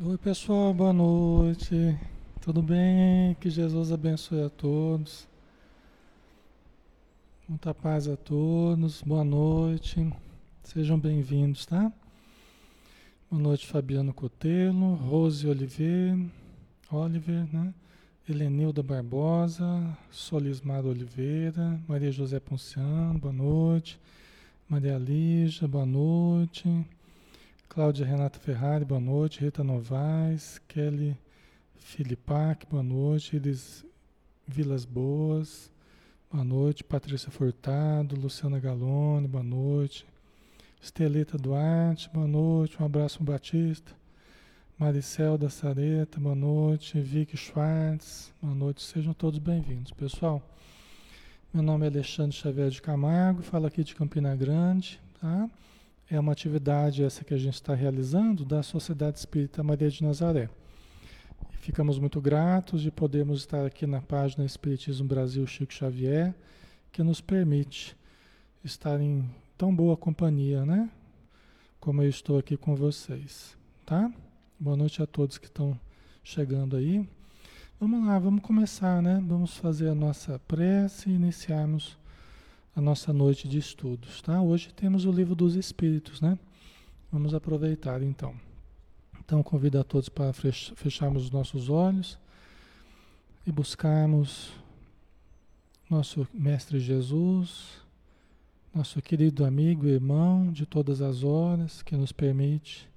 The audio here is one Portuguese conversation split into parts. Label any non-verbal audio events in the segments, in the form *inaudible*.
Oi, pessoal, boa noite. Tudo bem? Que Jesus abençoe a todos. Muita paz a todos. Boa noite. Sejam bem-vindos, tá? Boa noite, Fabiano Cotelo, Rose Oliveira, Oliver, né? Helenilda Barbosa, Solismar Oliveira, Maria José Ponciano, boa noite. Maria Lígia, boa noite. Cláudia Renata Ferrari, boa noite. Rita Novaes, Kelly Filipac, boa noite. Elis Vilas Boas, boa noite. Patrícia Furtado, Luciana Galone, boa noite. Estelita Duarte, boa noite. Um abraço, Batista. Maricel da Sareta, boa noite. Vicky Schwartz, boa noite. Sejam todos bem-vindos, pessoal. Meu nome é Alexandre Xavier de Camargo, falo aqui de Campina Grande, tá? É uma atividade essa que a gente está realizando da Sociedade Espírita Maria de Nazaré. Ficamos muito gratos de podermos estar aqui na página Espiritismo Brasil Chico Xavier, que nos permite estar em tão boa companhia, né? Como eu estou aqui com vocês, tá? Boa noite a todos que estão chegando aí. Vamos lá, vamos começar, né? Vamos fazer a nossa prece e iniciarmos a nossa noite de estudos, tá? Hoje temos o livro dos Espíritos, né? Vamos aproveitar então. Então convido a todos para fecharmos os nossos olhos e buscarmos nosso Mestre Jesus, nosso querido amigo e irmão de todas as horas, que nos permite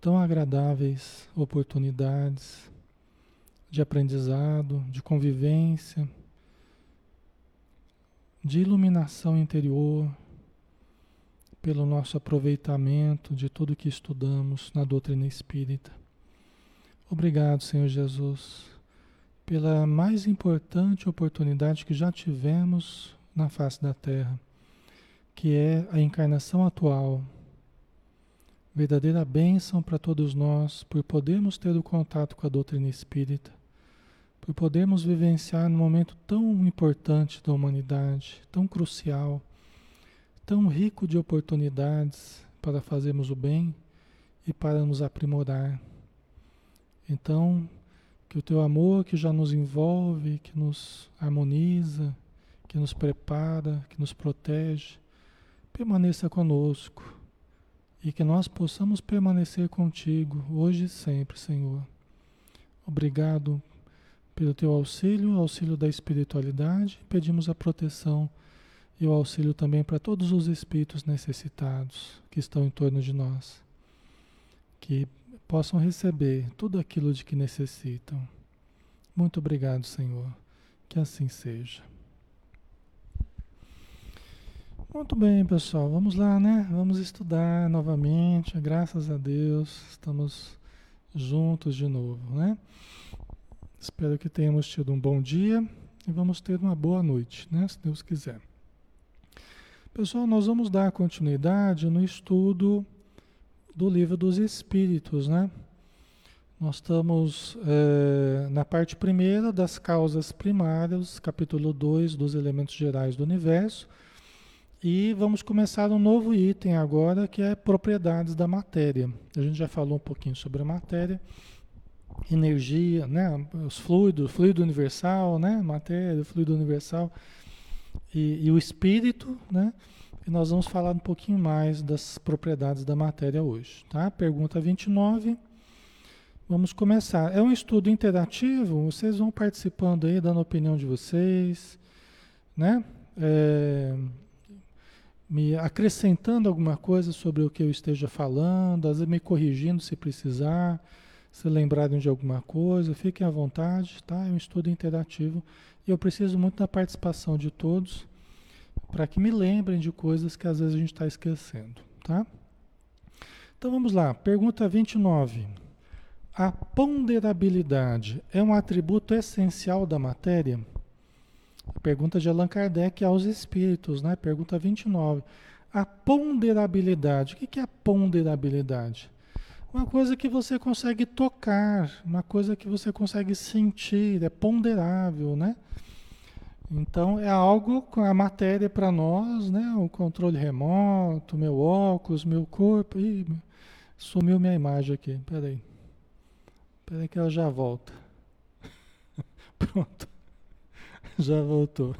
tão agradáveis oportunidades de aprendizado, de convivência de iluminação interior, pelo nosso aproveitamento de tudo que estudamos na doutrina espírita. Obrigado, Senhor Jesus, pela mais importante oportunidade que já tivemos na face da Terra, que é a encarnação atual. Verdadeira bênção para todos nós por podermos ter o contato com a doutrina espírita por podermos vivenciar num momento tão importante da humanidade, tão crucial, tão rico de oportunidades para fazermos o bem e para nos aprimorar. Então, que o teu amor que já nos envolve, que nos harmoniza, que nos prepara, que nos protege, permaneça conosco e que nós possamos permanecer contigo hoje e sempre, Senhor. Obrigado pelo teu auxílio, auxílio da espiritualidade, pedimos a proteção e o auxílio também para todos os espíritos necessitados que estão em torno de nós, que possam receber tudo aquilo de que necessitam. Muito obrigado, Senhor. Que assim seja. Muito bem, pessoal. Vamos lá, né? Vamos estudar novamente. Graças a Deus, estamos juntos de novo, né? Espero que tenhamos tido um bom dia e vamos ter uma boa noite, né? Se Deus quiser. Pessoal, nós vamos dar continuidade no estudo do livro dos Espíritos, né? Nós estamos é, na parte primeira das causas primárias, capítulo 2 dos elementos gerais do universo. E vamos começar um novo item agora, que é propriedades da matéria. A gente já falou um pouquinho sobre a matéria energia, né? os fluidos, fluido universal, né? matéria, fluido universal e, e, o espírito, né? E nós vamos falar um pouquinho mais das propriedades da matéria hoje, tá? Pergunta 29. Vamos começar. É um estudo interativo, vocês vão participando aí, dando a opinião de vocês, né? É, me acrescentando alguma coisa sobre o que eu esteja falando, às vezes me corrigindo se precisar se lembrarem de alguma coisa, fiquem à vontade, tá? É um estudo interativo e eu preciso muito da participação de todos para que me lembrem de coisas que às vezes a gente está esquecendo, tá? Então vamos lá, pergunta 29. A ponderabilidade é um atributo essencial da matéria? Pergunta de Allan Kardec aos espíritos, né? Pergunta 29. A ponderabilidade, o que é a ponderabilidade? Uma coisa que você consegue tocar, uma coisa que você consegue sentir, é ponderável, né? Então é algo com a matéria para nós, né? O controle remoto, meu óculos, meu corpo. Sumiu minha imagem aqui, peraí. Espera que ela já volta. *laughs* Pronto. *laughs* Já voltou.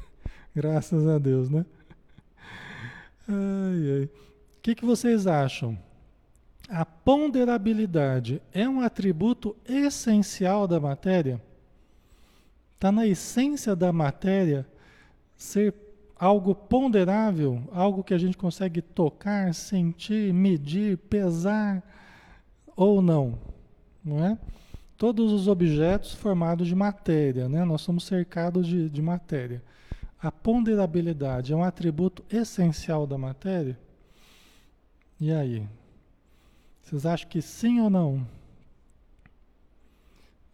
Graças a Deus, né? Ai, ai. O que, que vocês acham? A ponderabilidade é um atributo essencial da matéria? Está na essência da matéria ser algo ponderável, algo que a gente consegue tocar, sentir, medir, pesar ou não, não é? Todos os objetos formados de matéria, né? Nós somos cercados de, de matéria. A ponderabilidade é um atributo essencial da matéria? E aí? Vocês acham que sim ou não?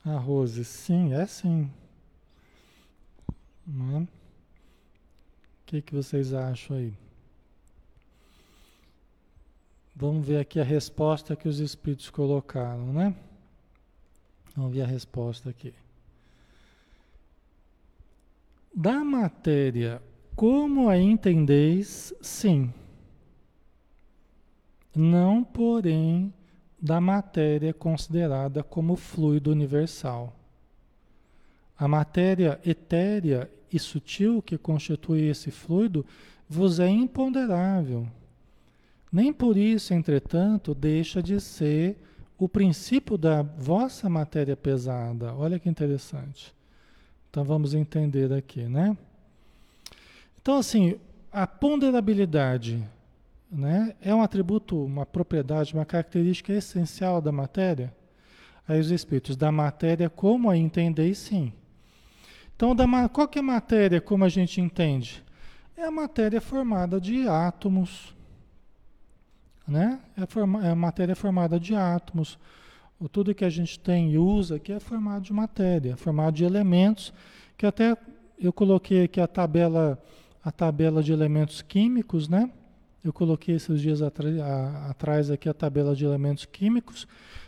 A Rose, sim, é sim. Não é? que, que vocês acham aí? Vamos ver aqui a resposta que os espíritos colocaram, né? Vamos ver a resposta aqui. Da matéria, como a entendeis, sim. Não, porém, da matéria considerada como fluido universal. A matéria etérea e sutil que constitui esse fluido vos é imponderável. Nem por isso, entretanto, deixa de ser o princípio da vossa matéria pesada. Olha que interessante. Então vamos entender aqui, né? Então, assim, a ponderabilidade né, é um atributo, uma propriedade, uma característica essencial da matéria. Aí os espíritos, da matéria como a entendeis, sim. Então, da, qual que é a matéria como a gente entende? É a matéria formada de átomos, né? É, forma, é a matéria formada de átomos. O, tudo que a gente tem e usa aqui é formado de matéria, formado de elementos, que até eu coloquei aqui a tabela, a tabela de elementos químicos, né? Eu coloquei esses dias atrás aqui a tabela de elementos químicos,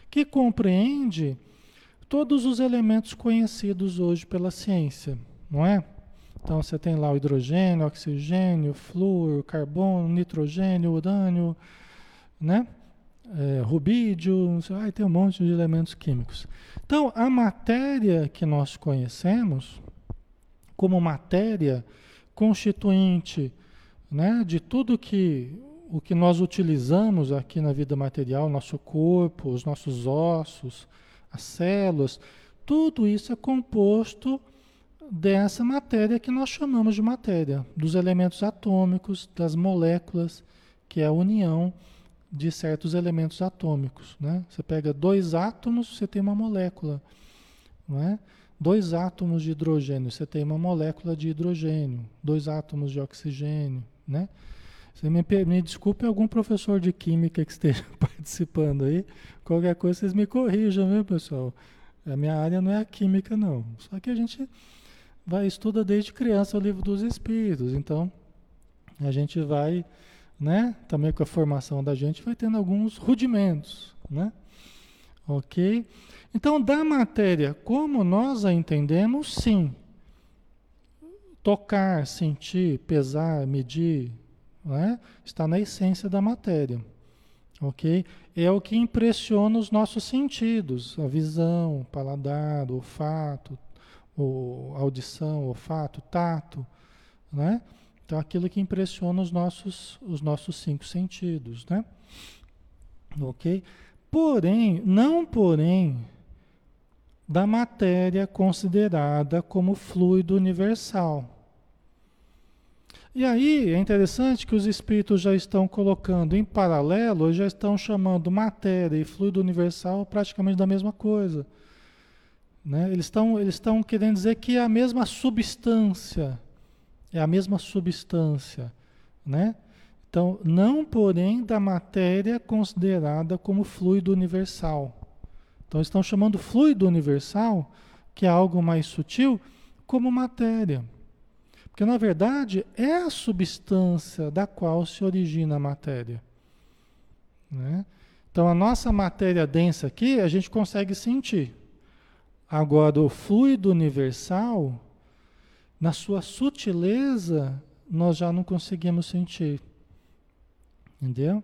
que compreende todos os elementos conhecidos hoje pela ciência, não é? Então você tem lá o hidrogênio, oxigênio, flúor, carbono, nitrogênio, urânio, né? É, rubídio, aí tem um monte de elementos químicos. Então a matéria que nós conhecemos como matéria constituinte, né, de tudo que o que nós utilizamos aqui na vida material, nosso corpo, os nossos ossos, as células, tudo isso é composto dessa matéria que nós chamamos de matéria, dos elementos atômicos, das moléculas, que é a união de certos elementos atômicos. Né? Você pega dois átomos, você tem uma molécula. Não é? Dois átomos de hidrogênio, você tem uma molécula de hidrogênio. Dois átomos de oxigênio. Né? Me, me desculpe algum professor de química que esteja *laughs* participando aí. Qualquer coisa vocês me corrijam, viu, pessoal? A minha área não é a química, não. Só que a gente vai estuda desde criança o livro dos espíritos. Então, a gente vai, né? Também com a formação da gente, vai tendo alguns rudimentos, né? Ok? Então, da matéria, como nós a entendemos, sim. Tocar, sentir, pesar, medir, é? está na essência da matéria. Ok? É o que impressiona os nossos sentidos, a visão, o paladar, o olfato, a audição, o olfato, tato, né? Então aquilo que impressiona os nossos, os nossos cinco sentidos, né? Ok? Porém, não porém da matéria considerada como fluido universal. E aí é interessante que os espíritos já estão colocando em paralelo, já estão chamando matéria e fluido universal praticamente da mesma coisa. Né? Eles estão eles estão querendo dizer que é a mesma substância, é a mesma substância, né? Então, não porém da matéria considerada como fluido universal. Então, estão chamando fluido universal, que é algo mais sutil, como matéria. Porque, na verdade, é a substância da qual se origina a matéria. Né? Então, a nossa matéria densa aqui, a gente consegue sentir. Agora, o fluido universal, na sua sutileza, nós já não conseguimos sentir. Entendeu?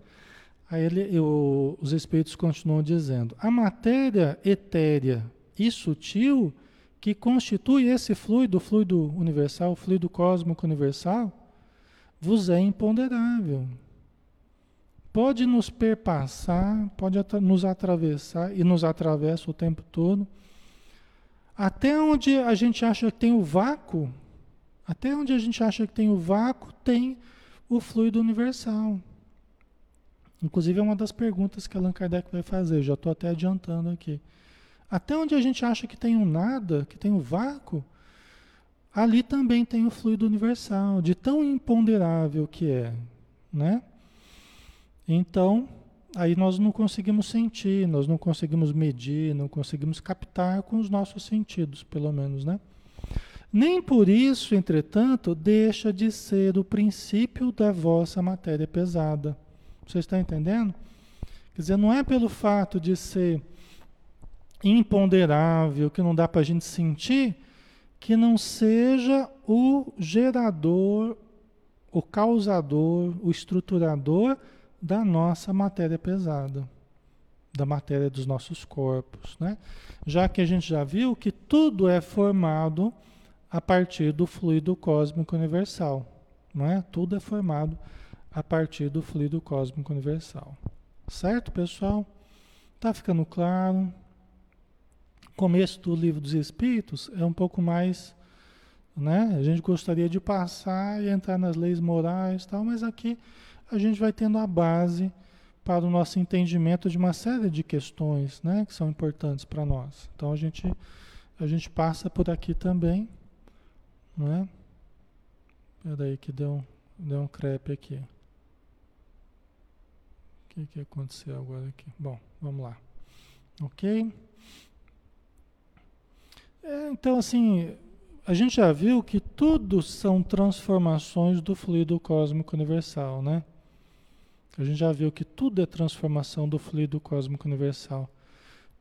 Aí ele, eu, os espíritos continuam dizendo: a matéria etérea e sutil que constitui esse fluido, fluido universal, fluido cósmico universal, vos é imponderável. Pode nos perpassar, pode nos atravessar e nos atravessa o tempo todo. Até onde a gente acha que tem o vácuo, até onde a gente acha que tem o vácuo, tem o fluido universal. Inclusive é uma das perguntas que Allan Kardec vai fazer, já estou até adiantando aqui. Até onde a gente acha que tem um nada, que tem um vácuo, ali também tem o fluido universal, de tão imponderável que é, né? Então, aí nós não conseguimos sentir, nós não conseguimos medir, não conseguimos captar com os nossos sentidos, pelo menos, né? Nem por isso, entretanto, deixa de ser o princípio da vossa matéria pesada. Você está entendendo? Quer dizer, não é pelo fato de ser imponderável, que não dá para a gente sentir, que não seja o gerador, o causador, o estruturador da nossa matéria pesada, da matéria dos nossos corpos, né? Já que a gente já viu que tudo é formado a partir do fluido cósmico universal, não é? Tudo é formado a partir do fluido cósmico universal. Certo, pessoal? Tá ficando claro? Começo do livro dos Espíritos é um pouco mais, né? A gente gostaria de passar e entrar nas leis morais, tal, mas aqui a gente vai tendo a base para o nosso entendimento de uma série de questões né, que são importantes para nós. Então a gente, a gente passa por aqui também. Né? Espera aí que deu, deu um crepe aqui. O que, que aconteceu agora aqui? Bom, vamos lá. Ok? É, então, assim, a gente já viu que tudo são transformações do fluido cósmico universal, né? A gente já viu que tudo é transformação do fluido cósmico universal.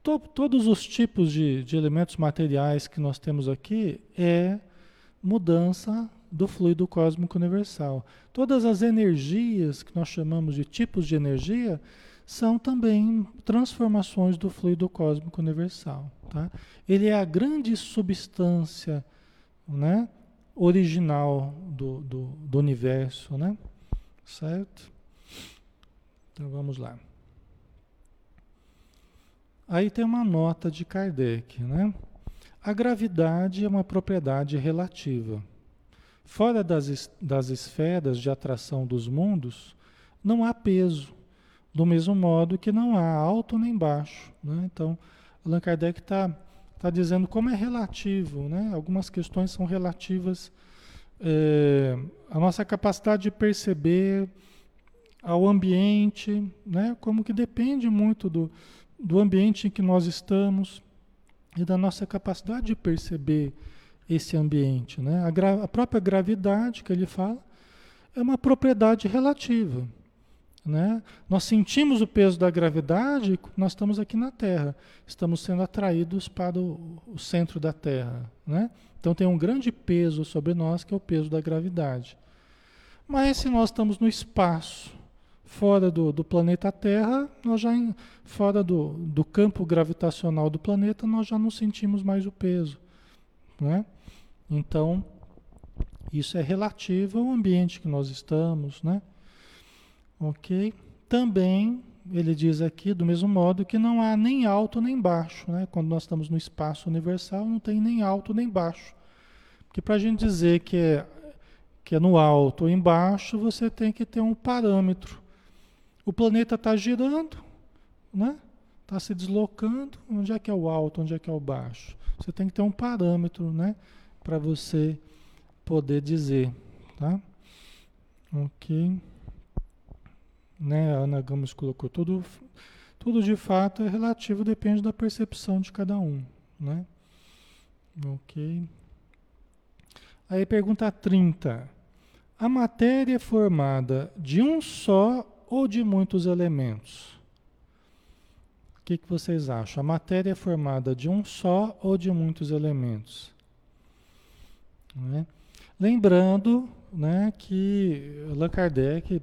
To, todos os tipos de, de elementos materiais que nós temos aqui é mudança do fluido cósmico universal. Todas as energias que nós chamamos de tipos de energia são também transformações do fluido cósmico universal. Tá? Ele é a grande substância né, original do, do, do universo, né? certo? Então vamos lá. Aí tem uma nota de Kardec, né? A gravidade é uma propriedade relativa. Fora das, das esferas de atração dos mundos, não há peso, do mesmo modo que não há alto nem baixo. Né? Então, Allan Kardec está tá dizendo como é relativo, né? algumas questões são relativas é, à nossa capacidade de perceber ao ambiente, né? como que depende muito do, do ambiente em que nós estamos e da nossa capacidade de perceber esse ambiente. Né? A, a própria gravidade que ele fala é uma propriedade relativa. Né? Nós sentimos o peso da gravidade, nós estamos aqui na Terra, estamos sendo atraídos para o, o centro da Terra. Né? Então tem um grande peso sobre nós, que é o peso da gravidade. Mas se nós estamos no espaço, fora do, do planeta Terra, nós já fora do, do campo gravitacional do planeta, nós já não sentimos mais o peso. Né? Então, isso é relativo ao ambiente que nós estamos, né? Ok? Também, ele diz aqui, do mesmo modo, que não há nem alto nem baixo, né? Quando nós estamos no espaço universal, não tem nem alto nem baixo. Porque para a gente dizer que é, que é no alto ou embaixo, você tem que ter um parâmetro o planeta está girando, né? Está se deslocando. Onde é que é o alto, onde é que é o baixo? Você tem que ter um parâmetro, né? Para você poder dizer, tá? Ok. Né? A Ana Gamos colocou tudo, tudo de fato é relativo, depende da percepção de cada um, né? Ok. Aí pergunta 30. A matéria é formada de um só ou de muitos elementos? O que, que vocês acham? A matéria é formada de um só ou de muitos elementos? Né? Lembrando né, que Allan Kardec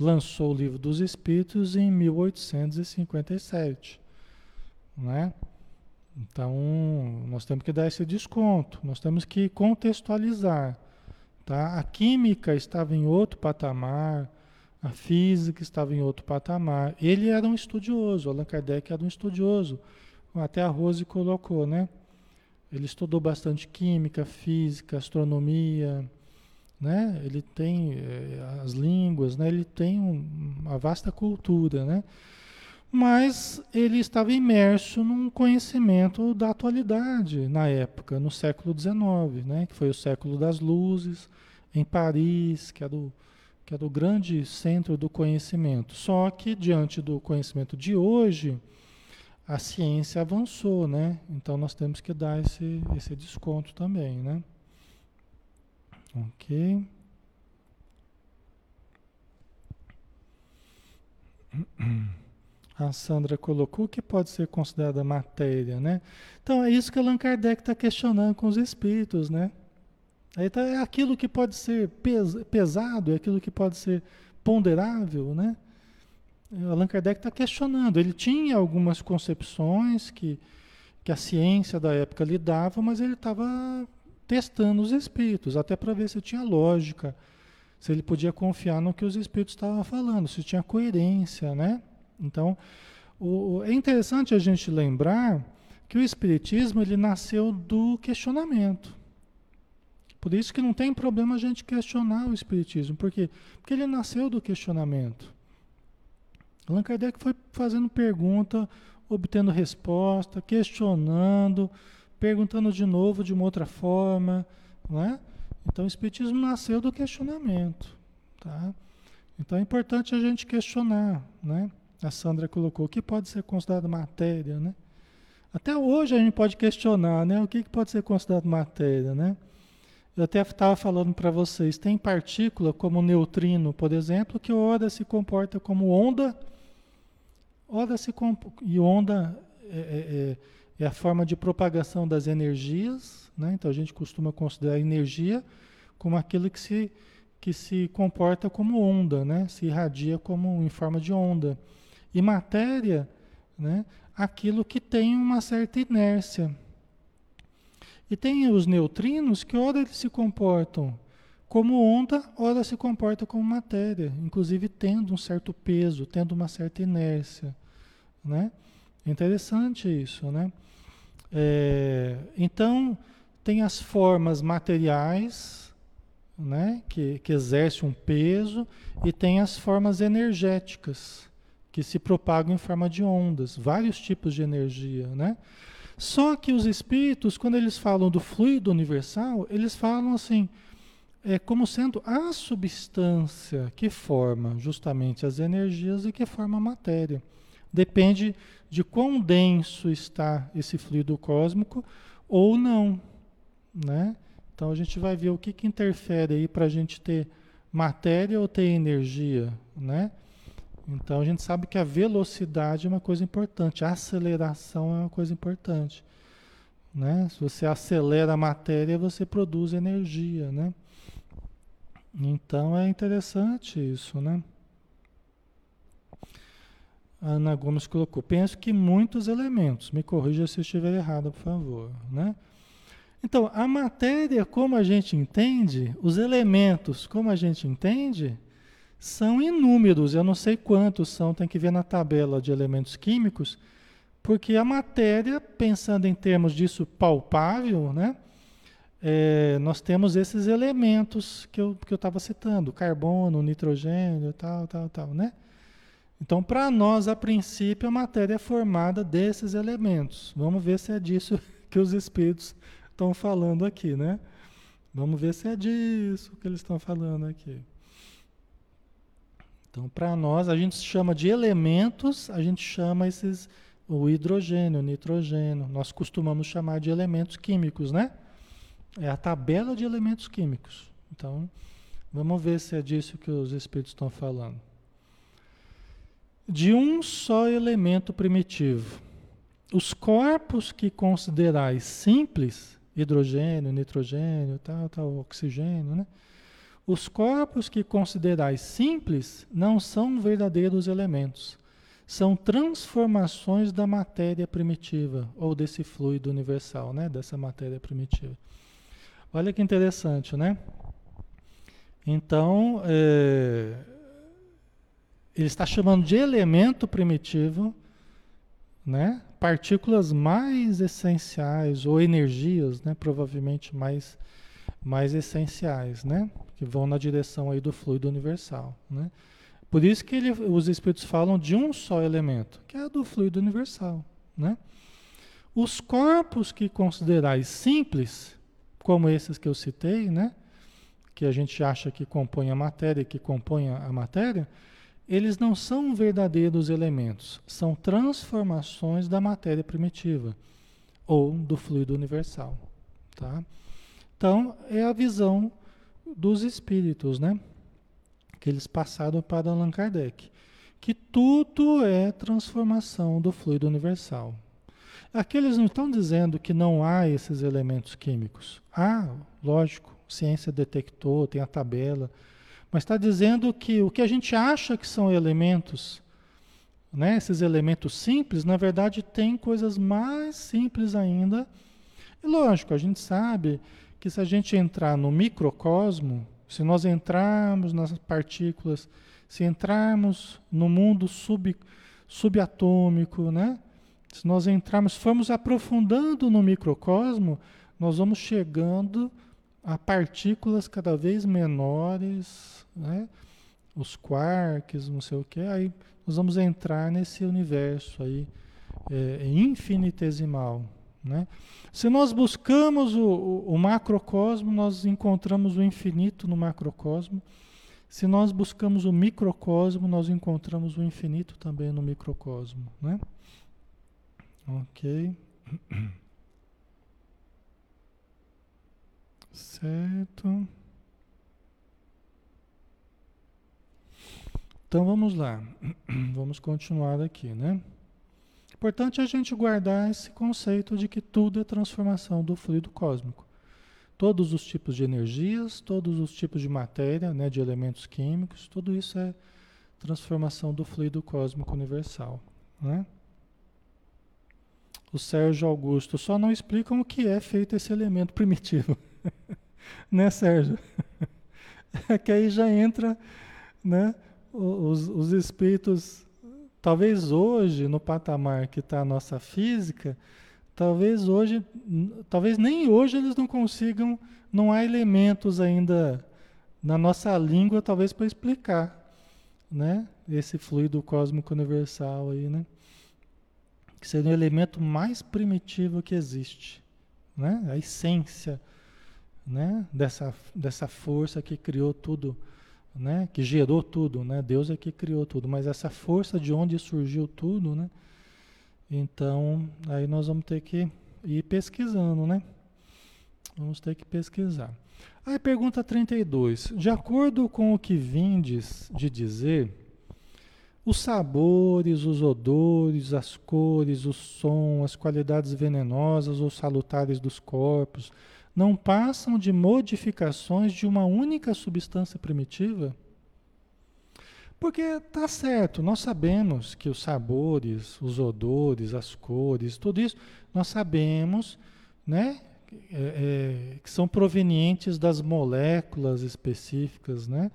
lançou o livro dos Espíritos em 1857, né? Então, nós temos que dar esse desconto, nós temos que contextualizar. Tá? A química estava em outro patamar, a física estava em outro patamar. Ele era um estudioso, Allan Kardec era um estudioso. Até a Rose colocou, né? Ele estudou bastante química, física, astronomia, né? Ele tem é, as línguas, né? Ele tem um, uma vasta cultura, né? mas ele estava imerso num conhecimento da atualidade na época, no século XIX, né? que foi o século das luzes, em Paris, que era, o, que era o grande centro do conhecimento. Só que, diante do conhecimento de hoje, a ciência avançou, né? Então nós temos que dar esse, esse desconto também, né? Ok. a Sandra colocou, que pode ser considerada matéria, né? Então é isso que Allan Kardec está questionando com os espíritos, né? Aí tá, é aquilo que pode ser pes, pesado, é aquilo que pode ser ponderável, né? Allan Kardec está questionando. Ele tinha algumas concepções que, que a ciência da época lhe dava, mas ele estava testando os espíritos, até para ver se tinha lógica, se ele podia confiar no que os espíritos estavam falando, se tinha coerência, né? Então, o, é interessante a gente lembrar que o Espiritismo ele nasceu do questionamento. Por isso que não tem problema a gente questionar o Espiritismo. Por quê? Porque ele nasceu do questionamento. Allan Kardec foi fazendo pergunta, obtendo resposta, questionando, perguntando de novo de uma outra forma. Não é? Então o Espiritismo nasceu do questionamento. Tá? Então é importante a gente questionar. Né? A Sandra colocou, o que pode ser considerado matéria, né? Até hoje a gente pode questionar, né? O que, que pode ser considerado matéria, né? Eu até estava falando para vocês, tem partícula como neutrino, por exemplo, que ora se comporta como onda, ora se e onda é, é, é, é, a forma de propagação das energias, né? Então a gente costuma considerar a energia como aquilo que se, que se comporta como onda, né? Se irradia como em forma de onda. E matéria, né, aquilo que tem uma certa inércia. E tem os neutrinos que ora eles se comportam como onda, ora se comportam como matéria, inclusive tendo um certo peso, tendo uma certa inércia, né? Interessante isso, né? É, então tem as formas materiais, né, que, que exercem um peso, e tem as formas energéticas, que se propagam em forma de ondas, vários tipos de energia, né? Só que os espíritos, quando eles falam do fluido universal, eles falam assim, é como sendo a substância que forma justamente as energias e que forma a matéria. Depende de quão denso está esse fluido cósmico ou não, né? Então a gente vai ver o que, que interfere aí para a gente ter matéria ou ter energia, né? Então a gente sabe que a velocidade é uma coisa importante, a aceleração é uma coisa importante. Né? Se você acelera a matéria, você produz energia. Né? Então é interessante isso. Né? A Ana Gomes colocou: penso que muitos elementos. Me corrija se eu estiver errado, por favor. Né? Então, a matéria, como a gente entende, os elementos, como a gente entende, são inúmeros, eu não sei quantos são, tem que ver na tabela de elementos químicos, porque a matéria, pensando em termos disso palpável, né, é, nós temos esses elementos que eu que estava citando, carbono, nitrogênio, tal, tal, tal, né? Então, para nós, a princípio, a matéria é formada desses elementos. Vamos ver se é disso *laughs* que os espíritos estão falando aqui, né? Vamos ver se é disso que eles estão falando aqui. Então, para nós, a gente chama de elementos, a gente chama esses o hidrogênio, o nitrogênio. Nós costumamos chamar de elementos químicos, né? É a tabela de elementos químicos. Então, vamos ver se é disso que os espíritos estão falando. De um só elemento primitivo. Os corpos que considerais simples, hidrogênio, nitrogênio, tal, tal, oxigênio, né? Os corpos que considerais simples não são verdadeiros elementos. São transformações da matéria primitiva, ou desse fluido universal, né? dessa matéria primitiva. Olha que interessante, né? Então, é, ele está chamando de elemento primitivo, né? Partículas mais essenciais ou energias, né? Provavelmente mais mais essenciais, né? Que vão na direção aí do fluido universal, né? Por isso que ele, os espíritos falam de um só elemento, que é do fluido universal, né? Os corpos que considerais simples, como esses que eu citei, né? Que a gente acha que compõem a matéria, que compõem a matéria, eles não são verdadeiros elementos, são transformações da matéria primitiva ou do fluido universal, tá? Então, é a visão dos espíritos, né? Que eles passaram para Allan Kardec. Que tudo é transformação do fluido universal. Aqui eles não estão dizendo que não há esses elementos químicos. Há, lógico, ciência detectou, tem a tabela, mas está dizendo que o que a gente acha que são elementos, né, esses elementos simples, na verdade tem coisas mais simples ainda. E lógico, a gente sabe que se a gente entrar no microcosmo, se nós entrarmos nas partículas, se entrarmos no mundo sub, subatômico, né? Se nós entrarmos, formos aprofundando no microcosmo, nós vamos chegando a partículas cada vez menores, né? Os quarks, não sei o que, aí nós vamos entrar nesse universo aí é, infinitesimal, né? Se nós buscamos o, o, o, macrocosmo, nós encontramos o infinito no macrocosmo. Se nós buscamos o microcosmo, nós encontramos o infinito também no microcosmo. Né? Ok. *clears throat* Certo. Então vamos lá. *clears throat* Vamos continuar aqui, né? Importante a gente guardar esse conceito de que tudo é transformação do fluido cósmico. Todos os tipos de energias, todos os tipos de matéria, né, de elementos químicos, tudo isso é transformação do fluido cósmico universal. Né? O Sérgio Augusto só não explicam o que é feito esse elemento primitivo. *laughs* *laughs* né, Sérgio? *laughs* É que aí já entra né, os, os espíritos Talvez hoje, no patamar que está a nossa física, talvez hoje, talvez nem hoje eles não consigam, não há elementos ainda na nossa língua, talvez para explicar, né? Esse fluido cósmico universal aí, né? Que seria o elemento mais primitivo que existe, né? A essência, né? Dessa, dessa força que criou tudo né, que gerou tudo, né? Deus é que criou tudo, mas essa força de onde surgiu tudo, né? Então, aí nós vamos ter que ir pesquisando, né? Vamos ter que pesquisar. Aí pergunta 32. De acordo com o que vindes de dizer, os sabores, os odores, as cores, o som, as qualidades venenosas ou salutares dos corpos, não passam de modificações de uma única substância primitiva? Porque tá certo, nós sabemos que os sabores, os odores, as cores, tudo isso, nós sabemos, né, é, é, que são provenientes das moléculas específicas, né,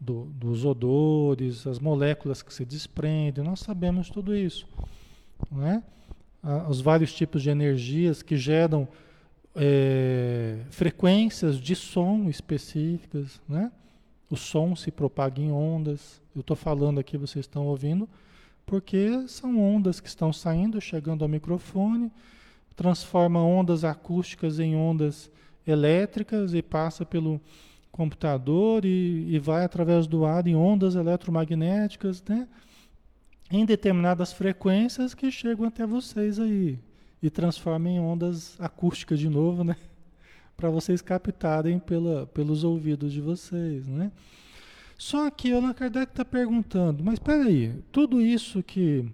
do, dos odores, as moléculas que se desprendem, nós sabemos tudo isso, né? Os vários tipos de energias que geram é, frequências de som específicas, né? O som se propaga em ondas. Eu estou falando aqui, vocês estão ouvindo, porque são ondas que estão saindo, chegando ao microfone, transforma ondas acústicas em ondas elétricas e passa pelo computador e, e vai através do ar em ondas eletromagnéticas, né? Em determinadas frequências que chegam até vocês aí, e transforma em ondas acústicas de novo, né? *laughs* Para vocês captarem pela, pelos ouvidos de vocês, né? Só que Allan Kardec está perguntando, mas espera aí, tudo isso que,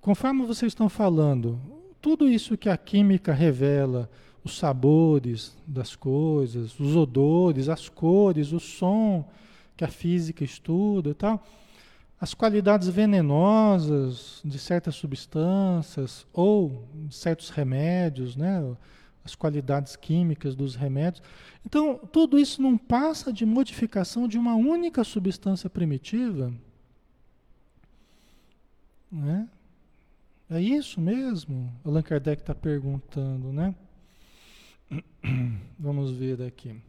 conforme vocês estão falando, tudo isso que a química revela, os sabores das coisas, os odores, as cores, o som que a física estuda e tal, as qualidades venenosas de certas substâncias ou de certos remédios, né? as qualidades químicas dos remédios. Então, tudo isso não passa de modificação de uma única substância primitiva. Né? É isso mesmo? Allan Kardec está perguntando, né? *clears throat* Vamos ver aqui.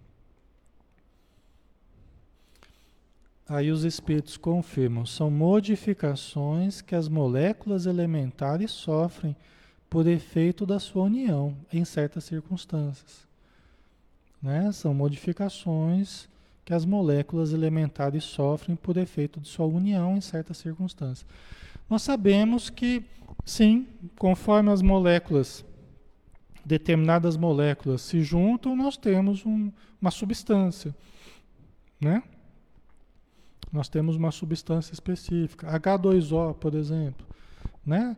Aí os espíritos confirmam, são modificações que as moléculas elementares sofrem por efeito da sua união em certas circunstâncias. Né? São modificações que as moléculas elementares sofrem por efeito de sua união em certas circunstâncias. Nós sabemos que, sim, conforme as moléculas, determinadas moléculas se juntam, nós temos um, uma substância. Né? Nós temos uma substância específica. H2O, por exemplo. Né?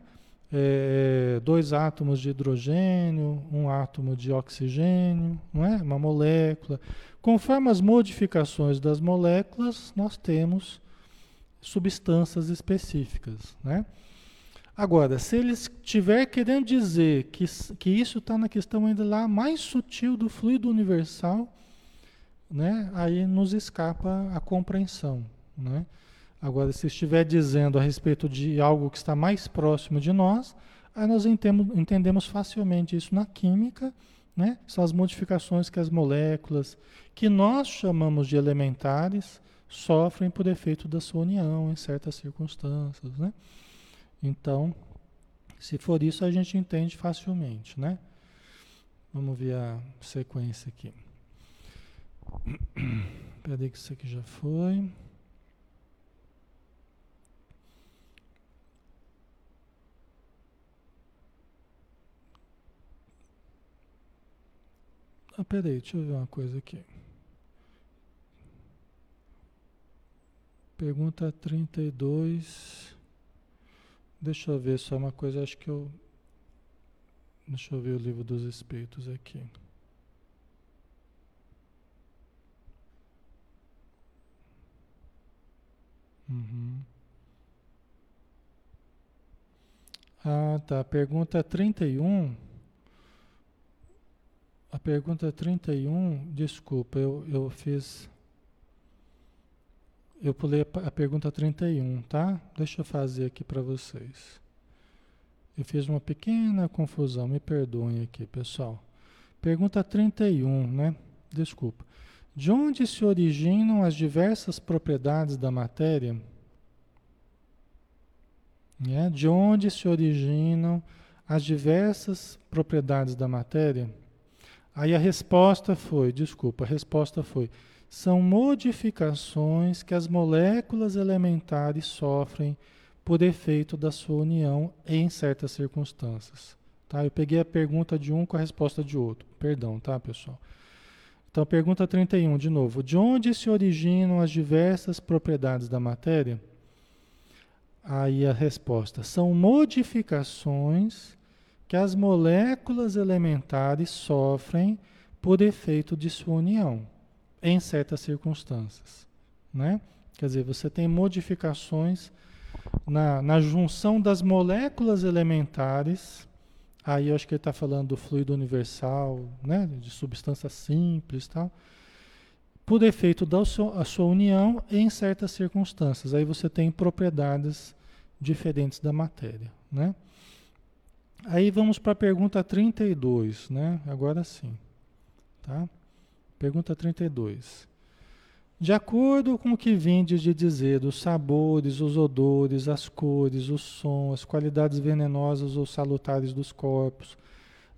é, dois átomos de hidrogênio, um átomo de oxigênio, não é? uma molécula. Conforme as modificações das moléculas, nós temos substâncias específicas. Né? Agora, se ele estiver querendo dizer que, que isso está na questão ainda lá mais sutil do fluido universal, né? aí nos escapa a compreensão. Né? Agora, se estiver dizendo a respeito de algo que está mais próximo de nós, aí nós entendemos, facilmente isso na química, né? São as modificações que as moléculas, que nós chamamos de elementares, sofrem por efeito da sua união em certas circunstâncias, né? Então, se for isso, a gente entende facilmente, né? Vamos ver a sequência aqui. *clears throat* Peraí que isso aqui já foi. Ah, peraí, deixa eu ver uma coisa aqui. Pergunta 32. Deixa eu ver só uma coisa, acho que eu. Deixa eu ver o livro dos espíritos aqui. Uhum. Ah, tá. Pergunta 31. A pergunta 31, desculpa, eu, eu fiz. Eu pulei a pergunta 31, tá? Deixa eu fazer aqui para vocês. Eu fiz uma pequena confusão, me perdoem aqui, pessoal. Pergunta 31, né? Desculpa. De onde se originam as diversas propriedades da matéria? É, de onde se originam as diversas propriedades da matéria? Aí a resposta foi, desculpa, a resposta foi: são modificações que as moléculas elementares sofrem por efeito da sua união em certas circunstâncias. Tá? Eu peguei a pergunta de um com a resposta de outro. Perdão, tá, pessoal? Então, pergunta 31, de novo. De onde se originam as diversas propriedades da matéria? Aí a resposta: são modificações que as moléculas elementares sofrem por efeito de sua união, em certas circunstâncias. Né? Quer dizer, você tem modificações na, na junção das moléculas elementares. Aí eu acho que ele está falando do fluido universal, né? de substância simples tal. Por efeito da sua, sua união em certas circunstâncias. Aí você tem propriedades diferentes da matéria. Né? Aí vamos para a pergunta 32, né? Agora sim. Tá? Pergunta 32. De acordo com o que vindes de dizer dos sabores, os odores, as cores, o som, as qualidades venenosas ou salutares dos corpos,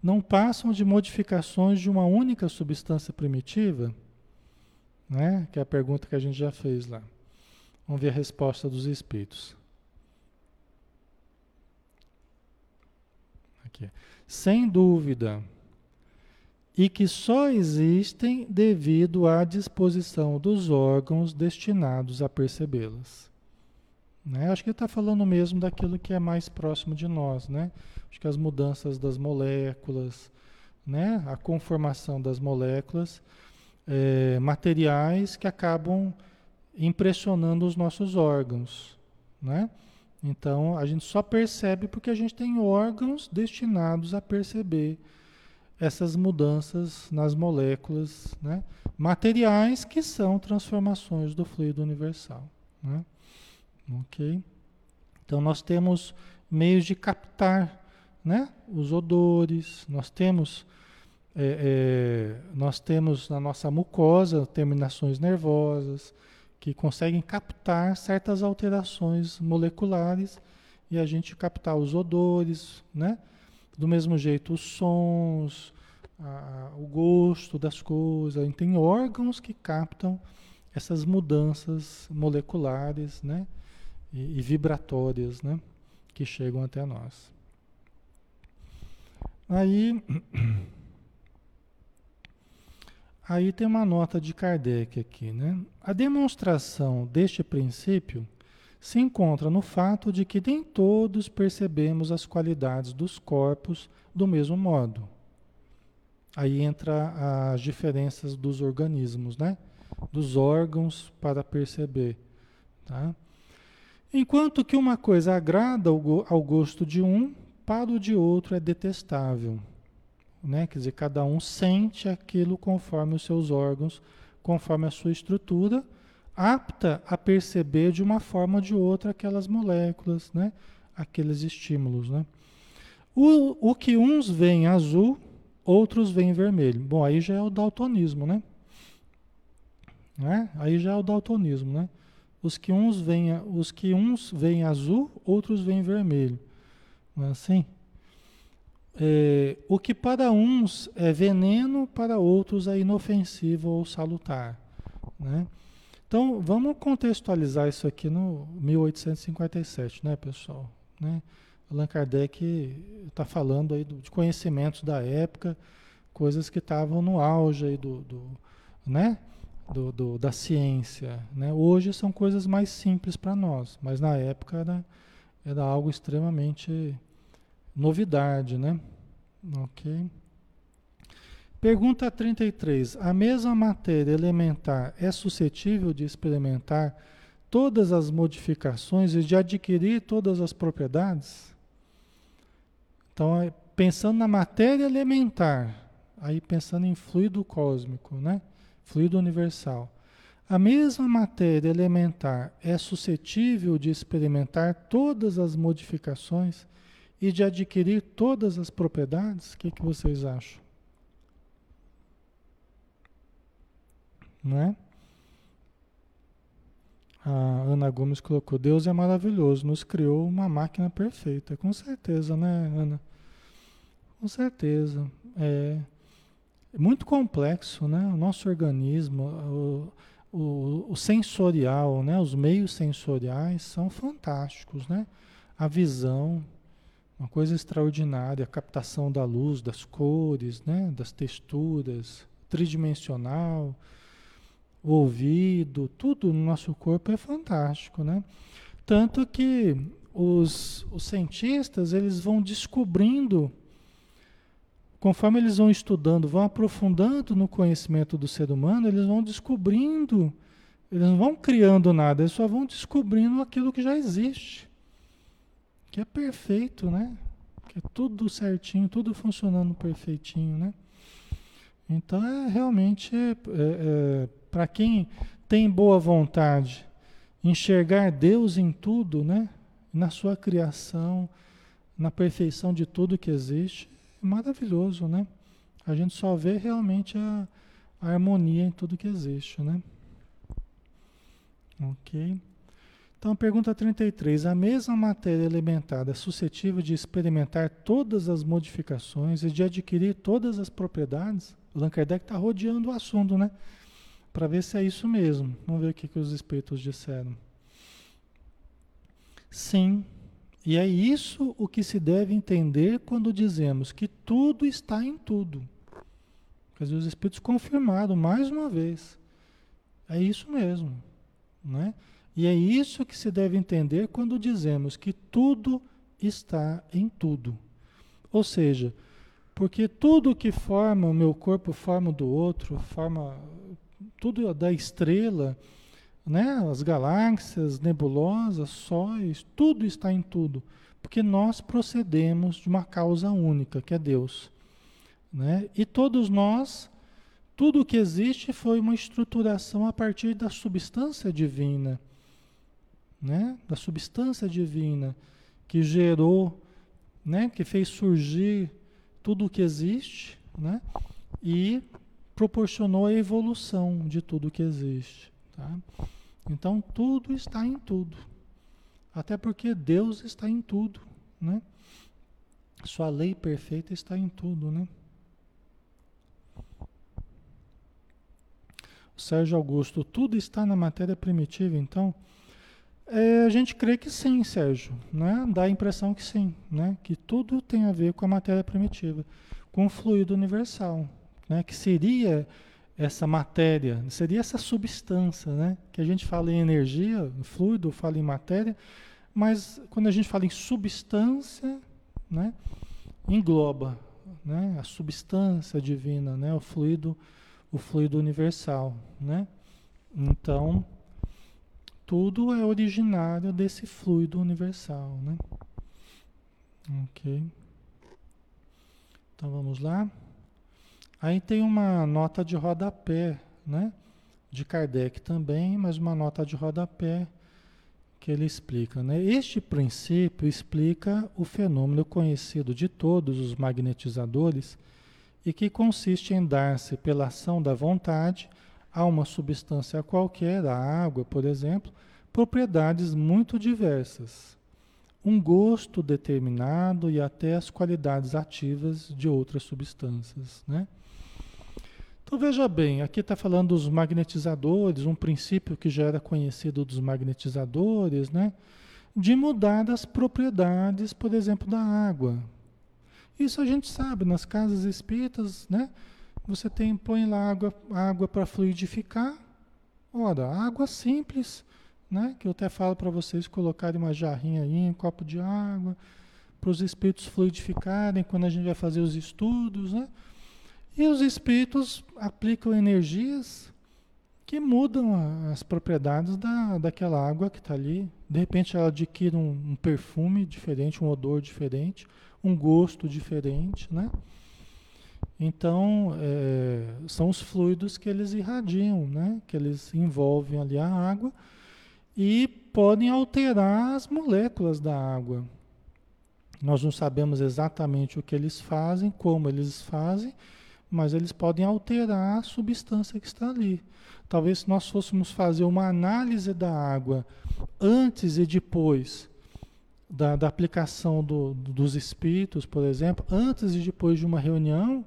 não passam de modificações de uma única substância primitiva? Né? Que é a pergunta que a gente já fez lá. Vamos ver a resposta dos espíritos. Sem dúvida. E que só existem devido à disposição dos órgãos destinados a percebê-las. Né? Acho que ele está falando mesmo daquilo que é mais próximo de nós, né? Acho que as mudanças das moléculas, né, a conformação das moléculas, é, materiais que acabam impressionando os nossos órgãos, né? Então a gente só percebe porque a gente tem órgãos destinados a perceber essas mudanças nas moléculas, né? materiais que são transformações do fluido universal. Né? Ok? Então nós temos meios de captar né? os odores, nós temos, é, é, nós temos na nossa mucosa terminações nervosas que conseguem captar certas alterações moleculares e a gente captar os odores, né? Do mesmo jeito, os sons, a, o gosto das coisas. Tem órgãos que captam essas mudanças moleculares né? e, e vibratórias né? que chegam até nós. Aí, *clears throat* aí tem uma nota de Kardec aqui, né? A demonstração deste princípio se encontra no fato de que nem todos percebemos as qualidades dos corpos do mesmo modo. Aí entra as diferenças dos organismos, né? Dos órgãos para perceber, tá? Enquanto que uma coisa agrada ao gosto de um, para o de outro é detestável. Né? Quer dizer, cada um sente aquilo conforme os seus órgãos, conforme a sua estrutura, apta a perceber de uma forma ou de outra aquelas moléculas, né? aqueles estímulos. Né? O, o que uns veem azul, outros veem vermelho. Bom, aí já é o daltonismo, né? né? Aí já é o daltonismo, né? Os que uns veem, os que uns veem azul, outros veem vermelho. Não é assim? É, o que para uns é veneno, para outros é inofensivo ou salutar, né? Então, vamos contextualizar isso aqui no 1857, né, pessoal? Né? Allan Kardec está falando aí de conhecimentos da época, coisas que estavam no auge aí do, do né? Do, do, da ciência. Né? Hoje são coisas mais simples para nós, mas na época era, era algo extremamente novidade, né? Ok. Pergunta 33. A mesma matéria elementar é suscetível de experimentar todas as modificações e de adquirir todas as propriedades? Então, é, pensando na matéria elementar, aí pensando em fluido cósmico, né? Fluido universal. A mesma matéria elementar é suscetível de experimentar todas as modificações e de adquirir todas as propriedades? O que, que vocês acham? Né? A Ana Gomes colocou: Deus é maravilhoso, nos criou uma máquina perfeita. Com certeza, né, Ana? Com certeza. É, muito complexo, né? O nosso organismo, o, o, o sensorial, né? Os meios sensoriais são fantásticos, né? A visão, uma coisa extraordinária, a captação da luz, das cores, né? Das texturas, tridimensional o ouvido, tudo no nosso corpo é fantástico, né? Tanto que os, os cientistas, eles vão descobrindo, conforme eles vão estudando, vão aprofundando no conhecimento do ser humano, eles vão descobrindo, eles não vão criando nada, eles só vão descobrindo aquilo que já existe, que é perfeito, né? Que é tudo certinho, tudo funcionando perfeitinho, né? Então é realmente é, é, para quem tem boa vontade, enxergar Deus em tudo, né? Na sua criação, na perfeição de tudo que existe, é maravilhoso, né? A gente só vê realmente a, a harmonia em tudo que existe, né? Ok. Então, pergunta 33. A mesma matéria elementar é suscetível de experimentar todas as modificações e de adquirir todas as propriedades? Allan Kardec está rodeando o assunto, né? para ver se é isso mesmo. Vamos ver o que, que os espíritos disseram. Sim, e é isso o que se deve entender quando dizemos que tudo está em tudo. Dizer, os espíritos confirmaram mais uma vez. É isso mesmo. Né? E é isso que se deve entender quando dizemos que tudo está em tudo. Ou seja, Porque tudo que forma o meu corpo forma o do outro, forma tudo da estrela, né? As galáxias, nebulosas, sóis, tudo está em tudo, porque nós procedemos de uma causa única, que é Deus, né? E todos nós, tudo que existe foi uma estruturação a partir da substância divina, né? Da substância divina que gerou, né? Que fez surgir tudo o que existe, né? E proporcionou a evolução de tudo que existe, tá? Então tudo está em tudo. Até porque Deus está em tudo, né? Sua lei perfeita está em tudo, né? Sérgio Augusto, tudo está na matéria primitiva, então? É, a gente crê que sim, Sérgio, né? Dá a impressão que sim, né? Que tudo tem a ver com a matéria primitiva, com o fluido universal, né? Que seria essa matéria, seria essa substância, né? Que a gente fala em energia, fluido, fala em matéria, mas quando a gente fala em substância, né? Engloba, né? A substância divina, né? O fluido, o fluido universal, né? Então tudo é originário desse fluido universal, né? Ok. Então vamos lá. Aí tem uma nota de rodapé, né? De Kardec também, mas uma nota de rodapé que ele explica, né? Este princípio explica o fenômeno conhecido de todos os magnetizadores e que consiste em dar-se pela ação da vontade a uma substância qualquer, a água, por exemplo, propriedades muito diversas, um gosto determinado e até as qualidades ativas de outras substâncias. Né? Então veja bem, aqui está falando dos magnetizadores, um princípio que já era conhecido dos magnetizadores, né? de mudar as propriedades, por exemplo, da água. Isso a gente sabe, nas casas espíritas, né? Você tem, põe lá água, água para fluidificar. Ora, água simples, né? Que eu até falo para vocês colocarem uma jarrinha aí, um copo de água, para os espíritos fluidificarem quando a gente vai fazer os estudos, né? E os espíritos aplicam energias que mudam a, as propriedades da, daquela água que está ali. De repente ela adquire um, um, perfume diferente, um odor diferente, um gosto diferente, né? Então, é, são os fluidos que eles irradiam, né? Que eles envolvem ali a água e podem alterar as moléculas da água. Nós não sabemos exatamente o que eles fazem, como eles fazem, mas eles podem alterar a substância que está ali. Talvez se nós fôssemos fazer uma análise da água antes e depois da, da aplicação do, dos espíritos, por exemplo, antes e depois de uma reunião,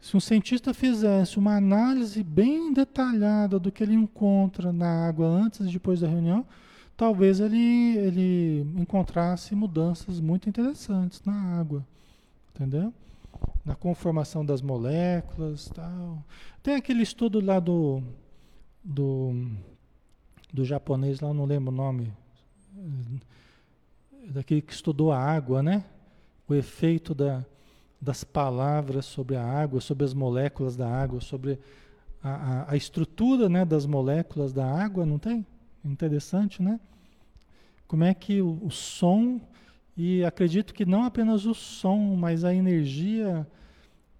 se um cientista fizesse uma análise bem detalhada do que ele encontra na água antes e depois da reunião, talvez ele, ele encontrasse mudanças muito interessantes na água, entendeu? Na conformação das moléculas tal. Tem aquele estudo lá do, do, do japonês, lá não lembro o nome, daquele que estudou a água, né? O efeito da, das palavras sobre a água, sobre as moléculas da água, sobre a, a, a estrutura né, das moléculas da água, não tem? Interessante, né? Como é que o, o som, e acredito que não apenas o som, mas a energia,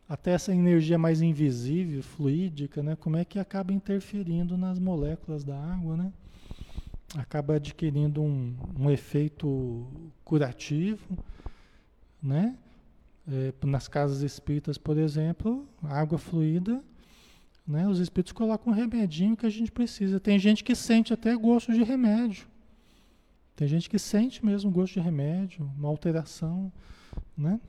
até essa energia mais invisível, fluídica, né? Como é que acaba interferindo nas moléculas da água, né? Acaba adquirindo um, um efeito curativo, né? É, nas casas espíritas, por exemplo, água fluida, né? Os espíritos colocam um remedinho que a gente precisa. Tem gente que sente até gosto de remédio. Tem gente que sente mesmo gosto de remédio, uma alteração, né?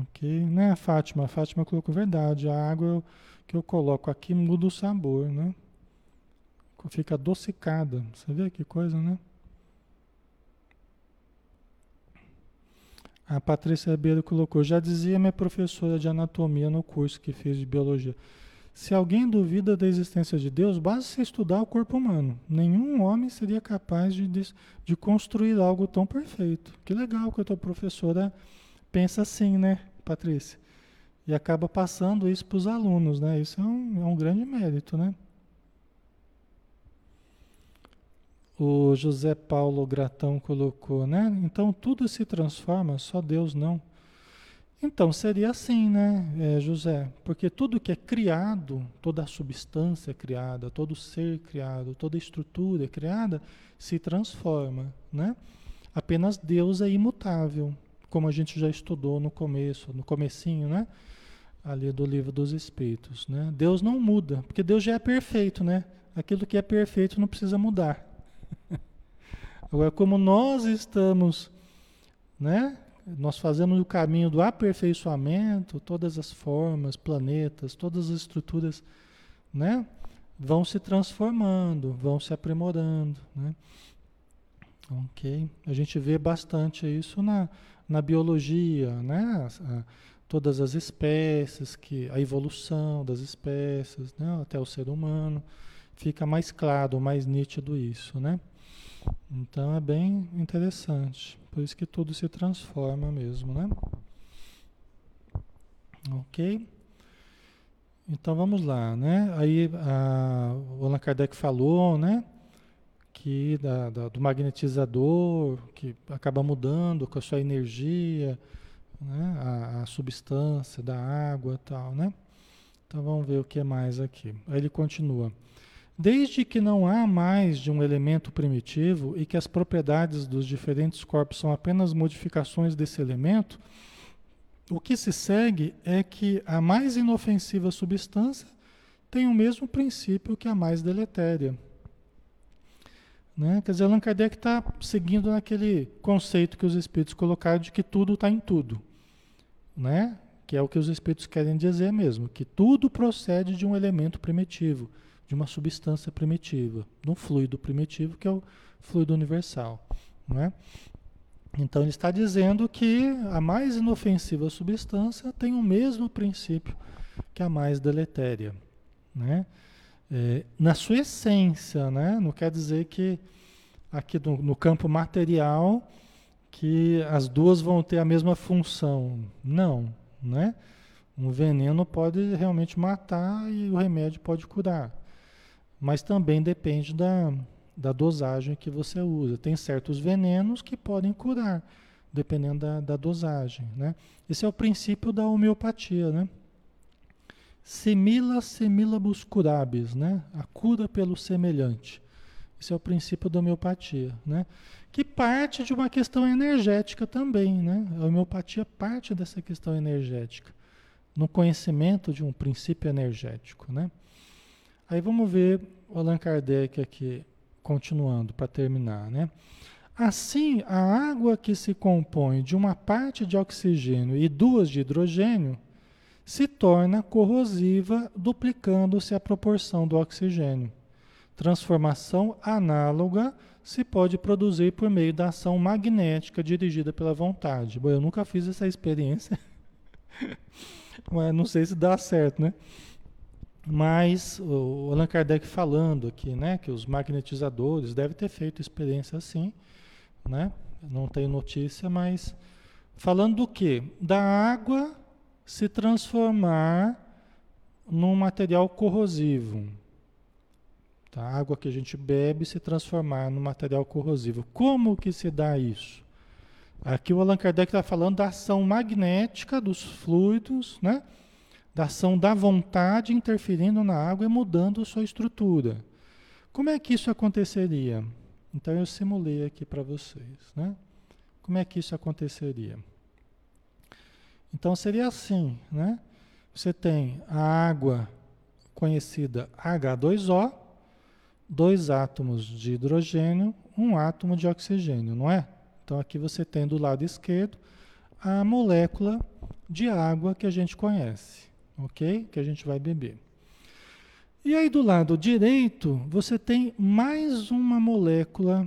Ok, né, Fátima? A Fátima colocou verdade. A água que eu coloco aqui muda o sabor, né? Fica adocicada. Você vê que coisa, né? A Patrícia Ribeiro colocou, já dizia minha professora de anatomia no curso que fiz de biologia. Se alguém duvida da existência de Deus, basta estudar o corpo humano. Nenhum homem seria capaz de, de construir algo tão perfeito. Que legal que a tua professora pensa assim, né, Patrícia? E acaba passando isso para os alunos, né? Isso é um, é um grande mérito, né? O José Paulo Gratão colocou, né? Então tudo se transforma, só Deus não. Então seria assim, né, é, José? Porque tudo que é criado, toda a substância criada, todo ser criado, toda estrutura criada, se transforma, né? Apenas Deus é imutável, como a gente já estudou no começo, no comecinho, né? Ali do livro dos Espíritos, né? Deus não muda, porque Deus já é perfeito, né? Aquilo que é perfeito não precisa mudar. Agora, como nós estamos, né? nós fazemos o caminho do aperfeiçoamento, todas as formas, planetas, todas as estruturas, né, vão se transformando, vão se aprimorando, né? Ok? A gente vê bastante isso na, na biologia, né? A, todas as espécies, que a evolução das espécies, né? até o ser humano, fica mais claro, mais nítido isso, né? Então é bem interessante. Por isso que tudo se transforma mesmo, né? Ok? Então vamos lá, né? Aí a, o Allan Kardec falou, né? Que da, da, do magnetizador, que acaba mudando com a sua energia, né? A, a substância da água tal, né? Então vamos ver o que mais aqui. Aí ele continua. Desde que não há mais de um elemento primitivo e que as propriedades dos diferentes corpos são apenas modificações desse elemento, o que se segue é que a mais inofensiva substância tem o mesmo princípio que a mais deletéria. Né? Quer dizer, Allan Kardec está seguindo naquele conceito que os espíritos colocaram de que tudo está em tudo. Né? Que é o que os espíritos querem dizer mesmo, que tudo procede de um elemento primitivo de uma substância primitiva, de um fluido primitivo que é o fluido universal. Né? Então ele está dizendo que a mais inofensiva substância tem o mesmo princípio que a mais deletéria. Né? É, na sua essência, né? não quer dizer que aqui no, no campo material que as duas vão ter a mesma função. Não, né? Um veneno pode realmente matar e o remédio pode curar mas também depende da, da dosagem que você usa. Tem certos venenos que podem curar, dependendo da, da dosagem. Né? Esse é o princípio da homeopatia. Né? Simila similabus curabis, né? a cura pelo semelhante. Esse é o princípio da homeopatia, né? que parte de uma questão energética também. Né? A homeopatia parte dessa questão energética, no conhecimento de um princípio energético. Né? Aí vamos ver o Allan Kardec aqui, continuando para terminar, né? Assim, a água que se compõe de uma parte de oxigênio e duas de hidrogênio se torna corrosiva, duplicando-se a proporção do oxigênio. Transformação análoga se pode produzir por meio da ação magnética dirigida pela vontade. Bom, eu nunca fiz essa experiência, *laughs* mas não sei se dá certo, né? Mas o Allan Kardec falando aqui, né, que os magnetizadores devem ter feito experiência assim, né? Não tenho notícia, mas falando do que? Da água se transformar num material corrosivo. Tá? A água que a gente bebe se transformar num material corrosivo. Como que se dá isso? Aqui o Allan Kardec está falando da ação magnética dos fluidos, né? Da ação da vontade interferindo na água e mudando sua estrutura. Como é que isso aconteceria? Então eu simulei aqui para vocês, né? Como é que isso aconteceria? Então seria assim, né? Você tem a água conhecida H2O, dois átomos de hidrogênio, um átomo de oxigênio, não é? Então aqui você tem do lado esquerdo a molécula de água que a gente conhece ok? Que a gente vai beber. E aí do lado direito, você tem mais uma molécula,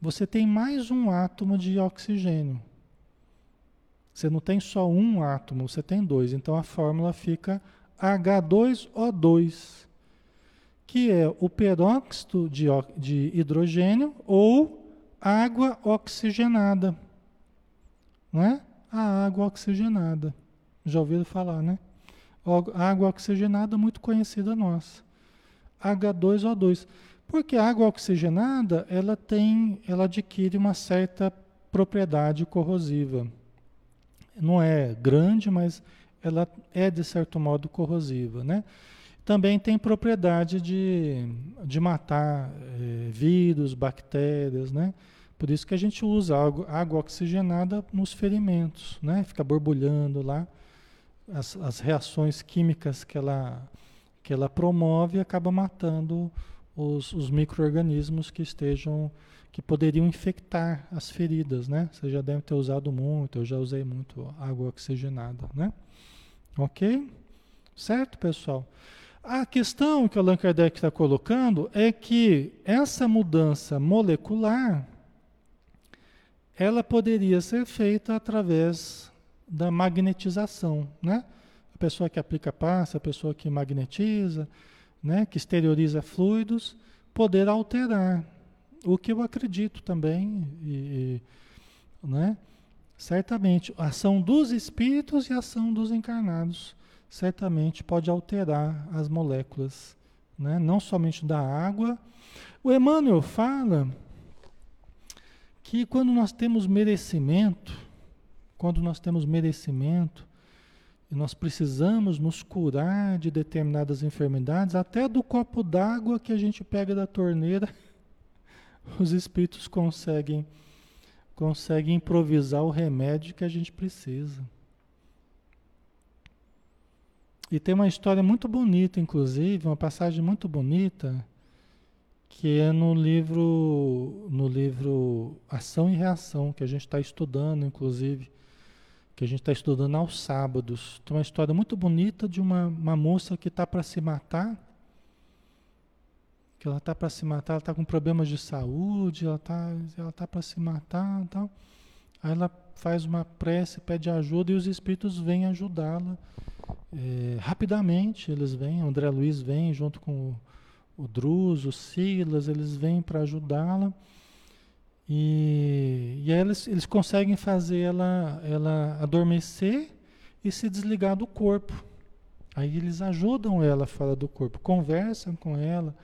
você tem mais um átomo de oxigênio. Você não tem só um átomo, você tem dois. Então a fórmula fica H2O2, que é o peróxido de, de hidrogênio ou água oxigenada. Não é? A água oxigenada. Já ouviram falar, né? Água oxigenada muito conhecida nossa. H2O2. Porque a água oxigenada, ela tem, ela adquire uma certa propriedade corrosiva. Não é grande, mas ela é de certo modo corrosiva, né? Também tem propriedade de, de matar é, vírus, bactérias, né? Por isso que a gente usa água, água oxigenada nos ferimentos, né? Fica borbulhando lá. As, as reações químicas que ela, que ela promove acaba matando os, os micro-organismos que estejam, que poderiam infectar as feridas, né? Você já deve ter usado muito, eu já usei muito água oxigenada, né? Ok? Certo, pessoal? A questão que o Allan Kardec está colocando é que essa mudança molecular ela poderia ser feita através da magnetização, né? A pessoa que aplica pasta, a pessoa que magnetiza, né, que exterioriza fluidos, poder alterar. O que eu acredito também, e, né? Certamente, a ação dos espíritos e a ação dos encarnados certamente pode alterar as moléculas, né? não somente da água. O Emmanuel fala que quando nós temos merecimento, quando nós temos merecimento, e nós precisamos nos curar de determinadas enfermidades, até do copo d'água que a gente pega da torneira, *laughs* os espíritos conseguem conseguem improvisar o remédio que a gente precisa. E tem uma história muito bonita, inclusive, uma passagem muito bonita, que é no livro, no livro Ação e Reação, que a gente está estudando, inclusive, que a gente está estudando aos sábados. Tem uma história muito bonita de uma, uma moça que está para se matar, que ela está para se matar, ela está com problemas de saúde, ela está ela tá para se matar tal. Aí ela faz uma prece, pede ajuda e os espíritos vêm ajudá-la. É, rapidamente eles vêm, André Luiz vem junto com o Druso, o Silas, eles vêm para ajudá-la. E, e aí eles, eles conseguem fazer ela, ela adormecer e se desligar do corpo. Aí eles ajudam ela fora do corpo, conversam com ela,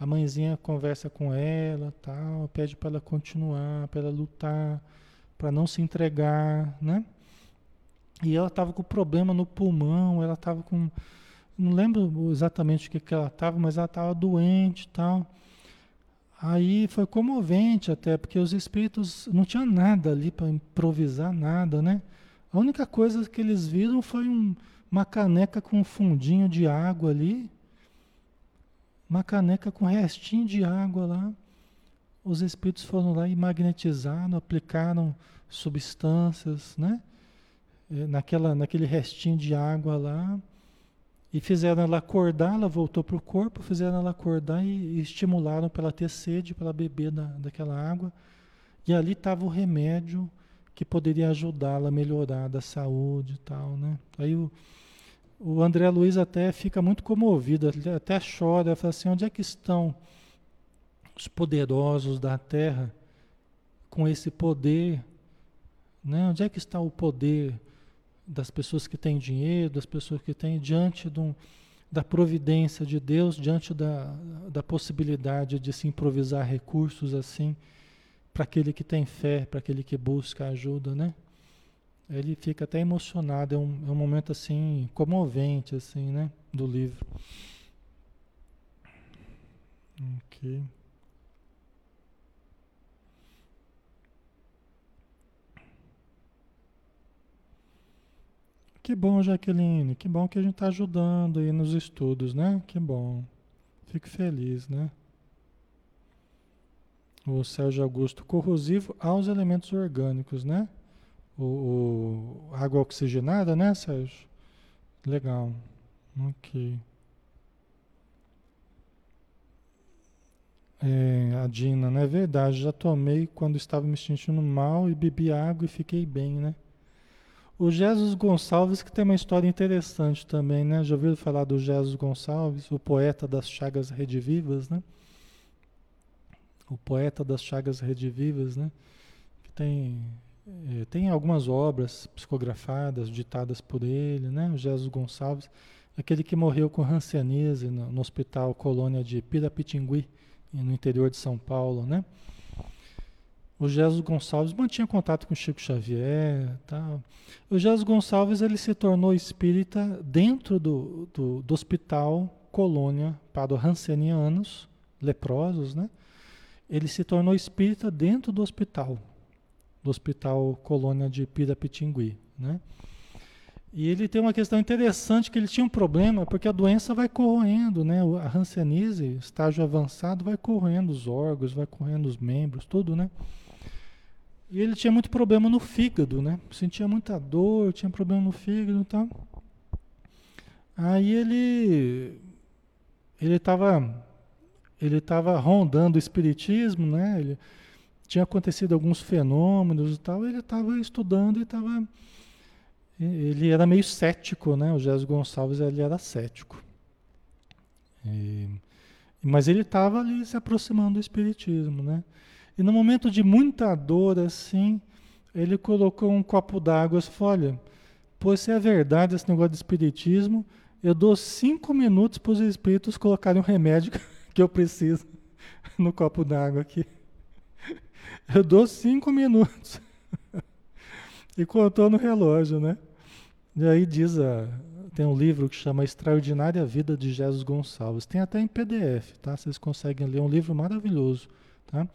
a mãezinha conversa com ela, tal, pede para ela continuar, para ela lutar, para não se entregar, né? E ela estava com problema no pulmão, ela estava com não lembro exatamente o que, que ela estava, mas ela estava doente tal. Aí foi comovente até, porque os espíritos não tinha nada ali para improvisar nada, né? A única coisa que eles viram foi um, uma caneca com um fundinho de água ali, uma caneca com restinho de água lá. Os espíritos foram lá e magnetizaram, aplicaram substâncias, né? Eh, naquela, naquele restinho de água lá e fizeram ela acordar, ela voltou para o corpo, fizeram ela acordar e, e estimularam para ela ter sede, para ela beber da, daquela água. E ali estava o remédio que poderia ajudá-la a melhorar da saúde e tal, né? Aí o, o André Luiz até fica muito comovido, até chora, fala assim, onde é que estão os poderosos da terra com esse poder? Né? Onde é que está o poder das pessoas que têm dinheiro, das pessoas que têm, diante um, da providência de Deus, diante da, da possibilidade de se improvisar recursos assim, para aquele que tem fé, para aquele que busca ajuda, né? Ele fica até emocionado, é um, é um momento assim, comovente, assim, né? Do livro. Ok. Que bom, Jaqueline. Que bom que a gente está ajudando aí nos estudos, né? Que bom. Fico feliz, né? O Sérgio Augusto, corrosivo aos elementos orgânicos, né? O, o água oxigenada, né, Sérgio? Legal. Ok. É, a Dina, não é verdade? Já tomei quando estava me sentindo mal e bebi água e fiquei bem, né? O Jesus Gonçalves, que tem uma história interessante também, né? Já ouviram falar do Jesus Gonçalves, o poeta das chagas redivivas, né? O poeta das chagas redivivas, né? Que tem é, tem algumas obras psicografadas, ditadas por ele, né? O Jesus Gonçalves, aquele que morreu com hanseníase no, no hospital colônia de Pirapitingui, no interior de São Paulo, né? O Jesus Gonçalves mantinha contato com Chico Xavier. Tal. O Jesus Gonçalves ele se tornou espírita dentro do, do, do hospital colônia para Hansenianos, leprosos, né? Ele se tornou espírita dentro do hospital, do hospital colônia de Pirapitingui, né? E ele tem uma questão interessante que ele tinha um problema porque a doença vai corroendo, né? A hanseníase, estágio avançado, vai corroendo os órgãos, vai corroendo os membros, tudo, né? E ele tinha muito problema no fígado, né? Sentia muita dor, tinha problema no fígado e tal. Aí ele ele estava ele tava rondando o espiritismo, né? Ele tinha acontecido alguns fenômenos e tal, ele estava estudando e estava ele era meio cético, né? O Jesus Gonçalves ele era cético. E, mas ele estava ali se aproximando do espiritismo, né? E no momento de muita dor, assim, ele colocou um copo d'água e falou: Olha, pois se é verdade esse negócio de espiritismo, eu dou cinco minutos para os espíritos colocarem o remédio *laughs* que eu preciso *laughs* no copo d'água aqui. *laughs* Eu dou cinco minutos. e contou no relógio, né? E aí diz a. Tem um livro que chama Extraordinária Vida de Jesus Gonçalves. Tem até em PDF, tá? Vocês conseguem ler. É um livro maravilhoso, tá?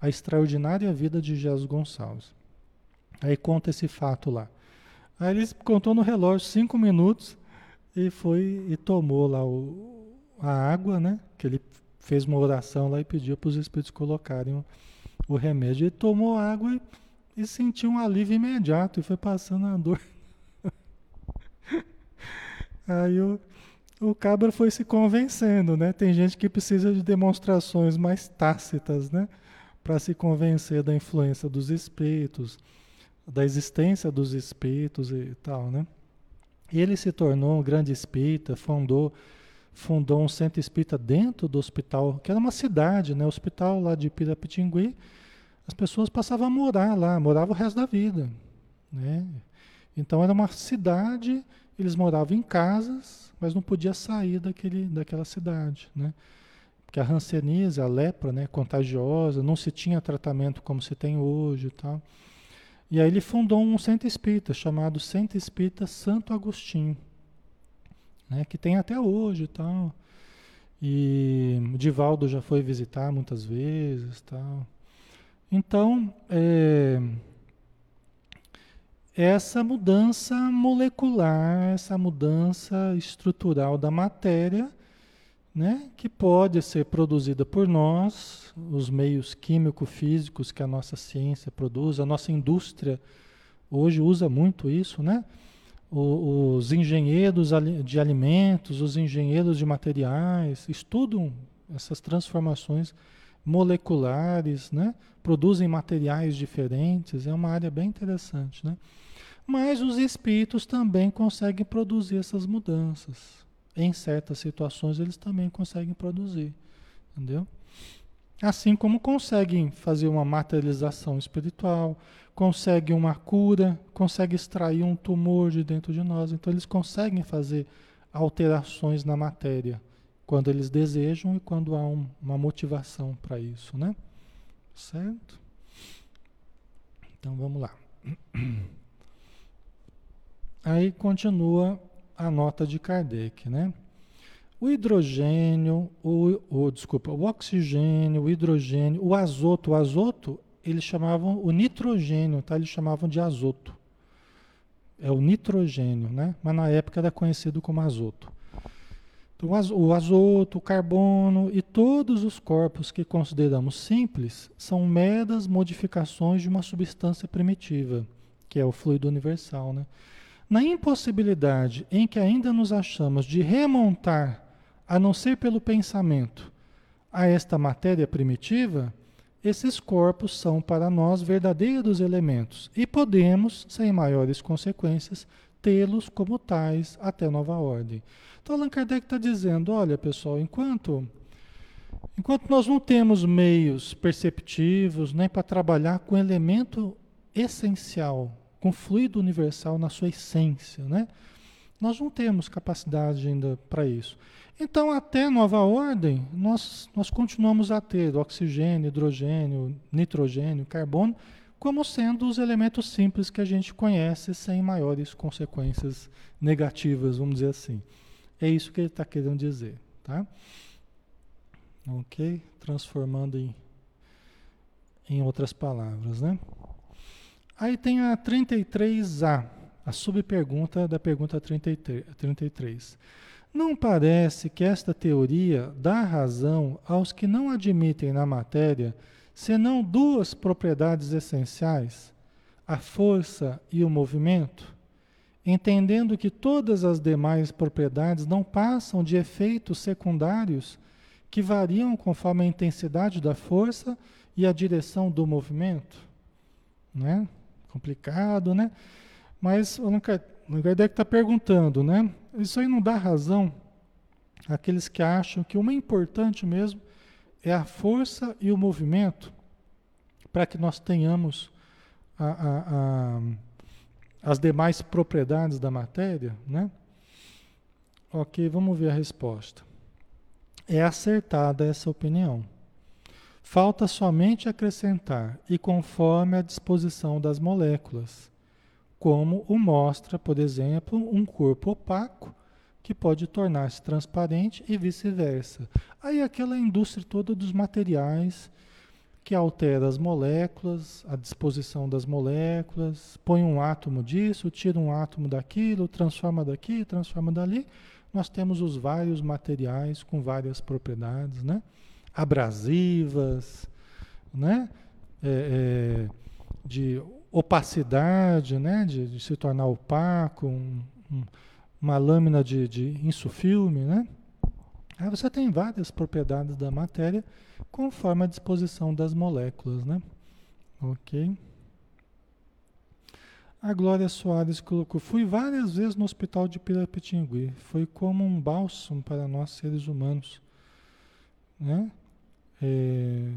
A Extraordinária Vida de Jesus Gonçalves. Aí conta esse fato lá. Aí ele contou no relógio cinco minutos e foi e tomou lá o, a água, né? Que ele fez uma oração lá e pediu para os espíritos colocarem o, o remédio. Ele tomou água e, e sentiu um alívio imediato e foi passando a dor. *laughs* Aí o, o cabra foi se convencendo, né? Tem gente que precisa de demonstrações mais tácitas, né? Para se convencer da influência dos espíritos, da existência dos espíritos e tal, né? E ele se tornou um grande espírita, fundou fundou um centro espírita dentro do hospital, que era uma cidade, né? O hospital lá de Pirapitingui, as pessoas passavam a morar lá, moravam o resto da vida, né? Então era uma cidade, eles moravam em casas, mas não podia sair daquele, daquela cidade, né? Porque a hanseníase, a lepra, né, contagiosa, não se tinha tratamento como se tem hoje e. E aí ele fundou um centro espírita chamado Centro Espírita Santo Agostinho, né, que tem até hoje tal. E o Divaldo já foi visitar muitas vezes tal. Então, é, essa mudança molecular, essa mudança estrutural da matéria, né, que pode ser produzida por nós, os meios químico-físicos que a nossa ciência produz, a nossa indústria hoje usa muito isso, né? O, os engenheiros de alimentos, os engenheiros de materiais estudam essas transformações moleculares, né? Produzem materiais diferentes, é uma área bem interessante, né? Mas os espíritos também conseguem produzir essas mudanças em certas situações eles também conseguem produzir, entendeu? Assim como conseguem fazer uma materialização espiritual, conseguem uma cura, conseguem extrair um tumor de dentro de nós. Então eles conseguem fazer alterações na matéria quando eles desejam e quando há um, uma motivação para isso, né? Certo? Então vamos lá. *clears throat* Aí continua a nota de Kardec, né? O hidrogênio, o, o, desculpa, o oxigênio, o hidrogênio, o azoto, o azoto, eles chamavam o nitrogênio, tá? Eles chamavam de azoto. É o nitrogênio, né? Mas na época era conhecido como azoto. Então, o azoto, o carbono e todos os corpos que consideramos simples são meras modificações de uma substância primitiva, que é o fluido universal, né? Na impossibilidade em que ainda nos achamos de remontar, a não ser pelo pensamento, a esta matéria primitiva, esses corpos são para nós verdadeiros elementos e podemos, sem maiores consequências, tê-los como tais até nova ordem. Então Allan Kardec está dizendo, olha pessoal, enquanto enquanto nós não temos meios perceptivos nem para trabalhar com elemento essencial, com fluido universal na sua essência, né? Nós não temos capacidade ainda para isso. Então, até nova ordem, nós, nós continuamos a ter oxigênio, hidrogênio, nitrogênio, carbono, como sendo os elementos simples que a gente conhece sem maiores consequências negativas, vamos dizer assim. É isso que ele está querendo dizer, tá? Ok? Transformando em, em outras palavras, né? Aí tem a 33A, a subpergunta da pergunta 33. Não parece que esta teoria dá razão aos que não admitem na matéria senão duas propriedades essenciais, a força e o movimento, entendendo que todas as demais propriedades não passam de efeitos secundários que variam conforme a intensidade da força e a direção do movimento? Né? Complicado, né? Mas o Allan Kardec está perguntando, né? Isso aí não dá razão àqueles que acham que o mais importante mesmo é a força e o movimento para que nós tenhamos a, a, a, as demais propriedades da matéria, né? Ok, vamos ver a resposta. É acertada essa opinião. Falta somente acrescentar, e conforme a disposição das moléculas, como o mostra, por exemplo, um corpo opaco que pode tornar-se transparente e vice-versa. Aí aquela indústria toda dos materiais que altera as moléculas, a disposição das moléculas, põe um átomo disso, tira um átomo daquilo, transforma daqui, transforma dali. Nós temos os vários materiais com várias propriedades, né? Abrasivas, né? É, é, de opacidade, né? de, de, se tornar opaco, um, um, uma lâmina de, de insufilme. Né? Aí você tem várias propriedades da matéria conforme a disposição das moléculas. Né? Ok? A Glória Soares colocou: Fui várias vezes no hospital de Pirapitingui. Foi como um bálsamo para nós seres humanos. Né? É,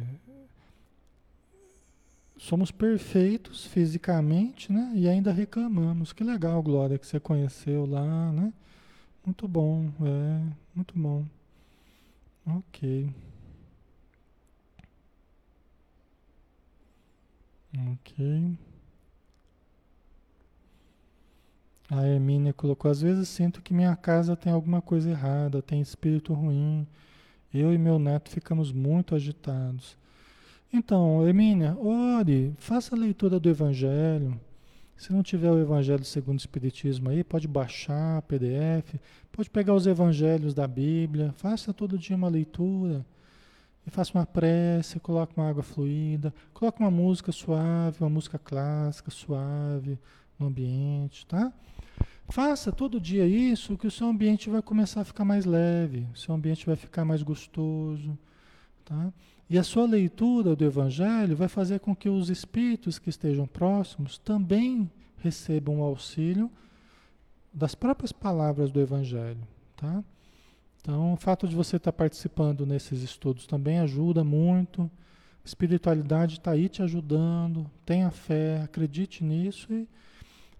somos perfeitos fisicamente, né? E ainda reclamamos. Que legal, Glória, que você conheceu lá, né? Muito bom, é, muito bom. Ok. Ok. A Hermínia colocou: às vezes sinto que minha casa tem alguma coisa errada, tem espírito ruim. Eu e meu neto ficamos muito agitados. Então, Emília, ore, faça a leitura do Evangelho. Se não tiver o Evangelho segundo o Espiritismo aí, pode baixar PDF, pode pegar os Evangelhos da Bíblia, faça todo dia uma leitura. E faça uma prece, coloque uma água fluida, coloque uma música suave, uma música clássica suave no ambiente, tá? Faça todo dia isso, que o seu ambiente vai começar a ficar mais leve, o seu ambiente vai ficar mais gostoso. Tá? E a sua leitura do Evangelho vai fazer com que os espíritos que estejam próximos também recebam o auxílio das próprias palavras do Evangelho. Tá? Então, o fato de você estar participando nesses estudos também ajuda muito. Espiritualidade está aí te ajudando. Tenha fé, acredite nisso e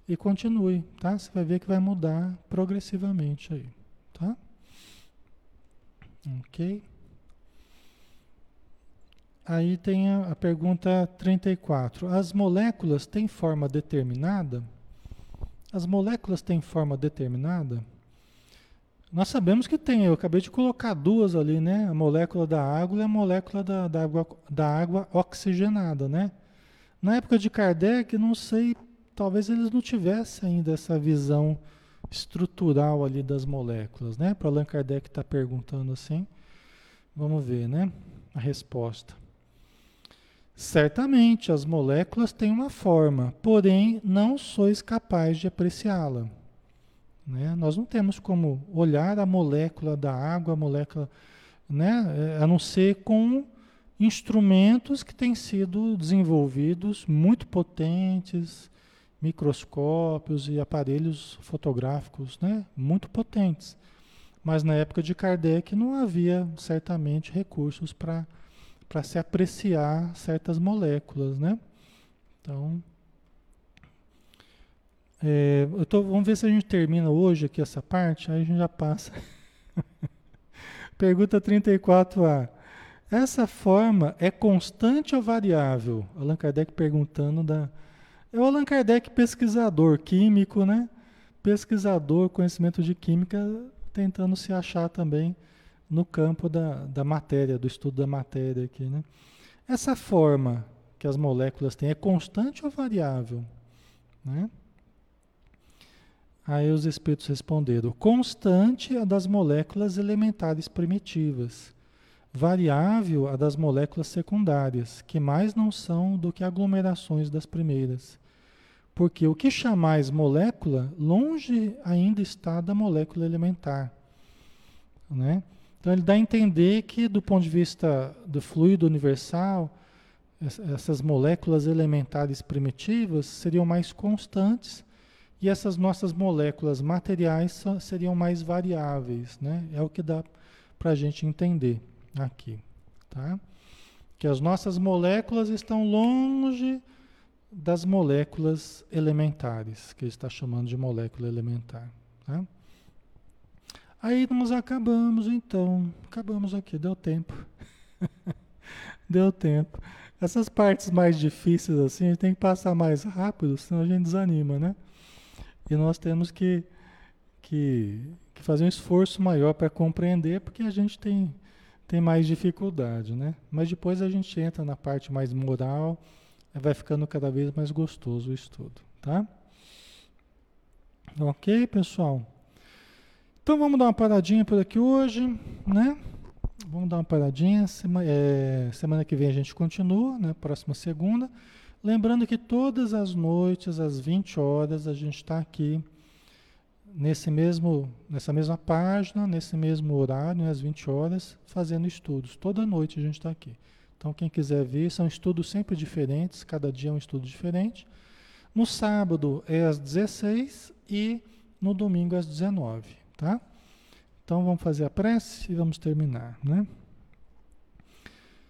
e continue, tá? Você vai ver que vai mudar progressivamente aí, tá? Ok? Aí tem a, a pergunta 34. As moléculas têm forma determinada? As moléculas têm forma determinada? Nós sabemos que tem, eu acabei de colocar duas ali, né? A molécula da água e a molécula da, da, água, da água oxigenada, né? Na época de Kardec, não sei talvez eles não tivessem ainda essa visão estrutural ali das moléculas, né? Para Allan Kardec estar tá perguntando assim, vamos ver, né? A resposta. Certamente as moléculas têm uma forma, porém não sois capaz de apreciá-la. Né? Nós não temos como olhar a molécula da água, a molécula, né? a não ser com instrumentos que têm sido desenvolvidos muito potentes, microscópios e aparelhos fotográficos né, muito potentes. Mas na época de Kardec não havia certamente recursos para se apreciar certas moléculas. Né? Então, É, eu tô, vamos ver se a gente termina hoje aqui essa parte, aí a gente já passa. *laughs* Pergunta 34A. Essa forma é constante ou variável? Allan Kardec perguntando da. É o Allan Kardec pesquisador, químico, né? Pesquisador, conhecimento de química, tentando se achar também no campo da, da matéria, do estudo da matéria aqui, né? Essa forma que as moléculas têm é constante ou variável? Né? Aí os espíritos responderam: constante a das moléculas elementares primitivas, variável a das moléculas secundárias, que mais não são do que aglomerações das primeiras. Porque o que chamais molécula, longe ainda está da molécula elementar. Né? Então ele dá a entender que, do ponto de vista do fluido universal, essas moléculas elementares primitivas seriam mais constantes e essas nossas moléculas materiais seriam mais variáveis, né? É o que dá para a gente entender aqui, tá? Que as nossas moléculas estão longe das moléculas elementares, que ele está chamando de molécula elementar, tá? Aí nós acabamos então, acabamos aqui, deu tempo. *laughs* deu tempo. Essas partes mais difíceis assim, a gente tem que passar mais rápido, senão a gente desanima, né? E nós temos que, que, que fazer um esforço maior para compreender, porque a gente tem, tem mais dificuldade, né? Mas depois a gente entra na parte mais moral, vai ficando cada vez mais gostoso o estudo, tá? Ok, pessoal? Então vamos dar uma paradinha por aqui hoje, né? Vamos dar uma paradinha. Semana, é, semana que vem a gente continua, né? Próxima segunda. Lembrando que todas as noites, às 20 horas, a gente está aqui nesse mesmo, nessa mesma página, nesse mesmo horário, às 20 horas, fazendo estudos. Toda noite a gente está aqui. Então, quem quiser ver, são estudos sempre diferentes, cada dia é um estudo diferente. No sábado é às 16 e no domingo às 19, tá? Então vamos fazer a prece e vamos terminar, né?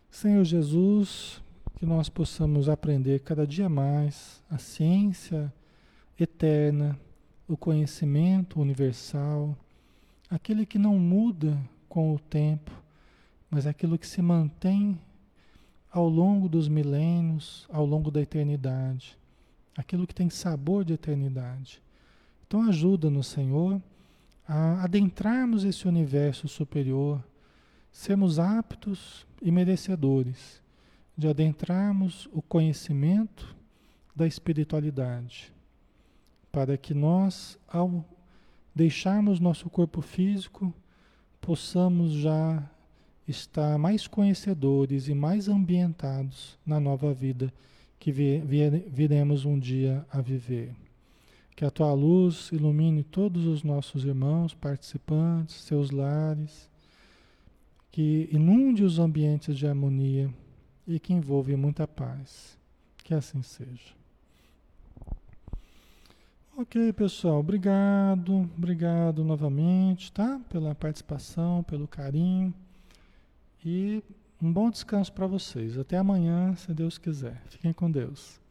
Senhor Jesus, que nós possamos aprender cada dia mais a ciência eterna, o conhecimento universal, aquele que não muda com o tempo, mas aquilo que se mantém ao longo dos milênios, ao longo da eternidade, aquilo que tem sabor de eternidade. Então ajuda-nos, Senhor, a adentrarmos esse universo superior, sermos aptos e merecedores de adentrarmos o conhecimento da espiritualidade, para que nós, ao deixarmos nosso corpo físico, possamos já estar mais conhecedores e mais ambientados na nova vida que viremos um dia a viver. Que a tua luz ilumine todos os nossos irmãos, participantes, seus lares, que inunde os ambientes de harmonia e que envolve muita paz. Que assim seja. Ok, pessoal, obrigado, obrigado novamente, tá? Pela participação, pelo carinho e um bom descanso para vocês. Até amanhã, se Deus quiser. Fiquem com Deus.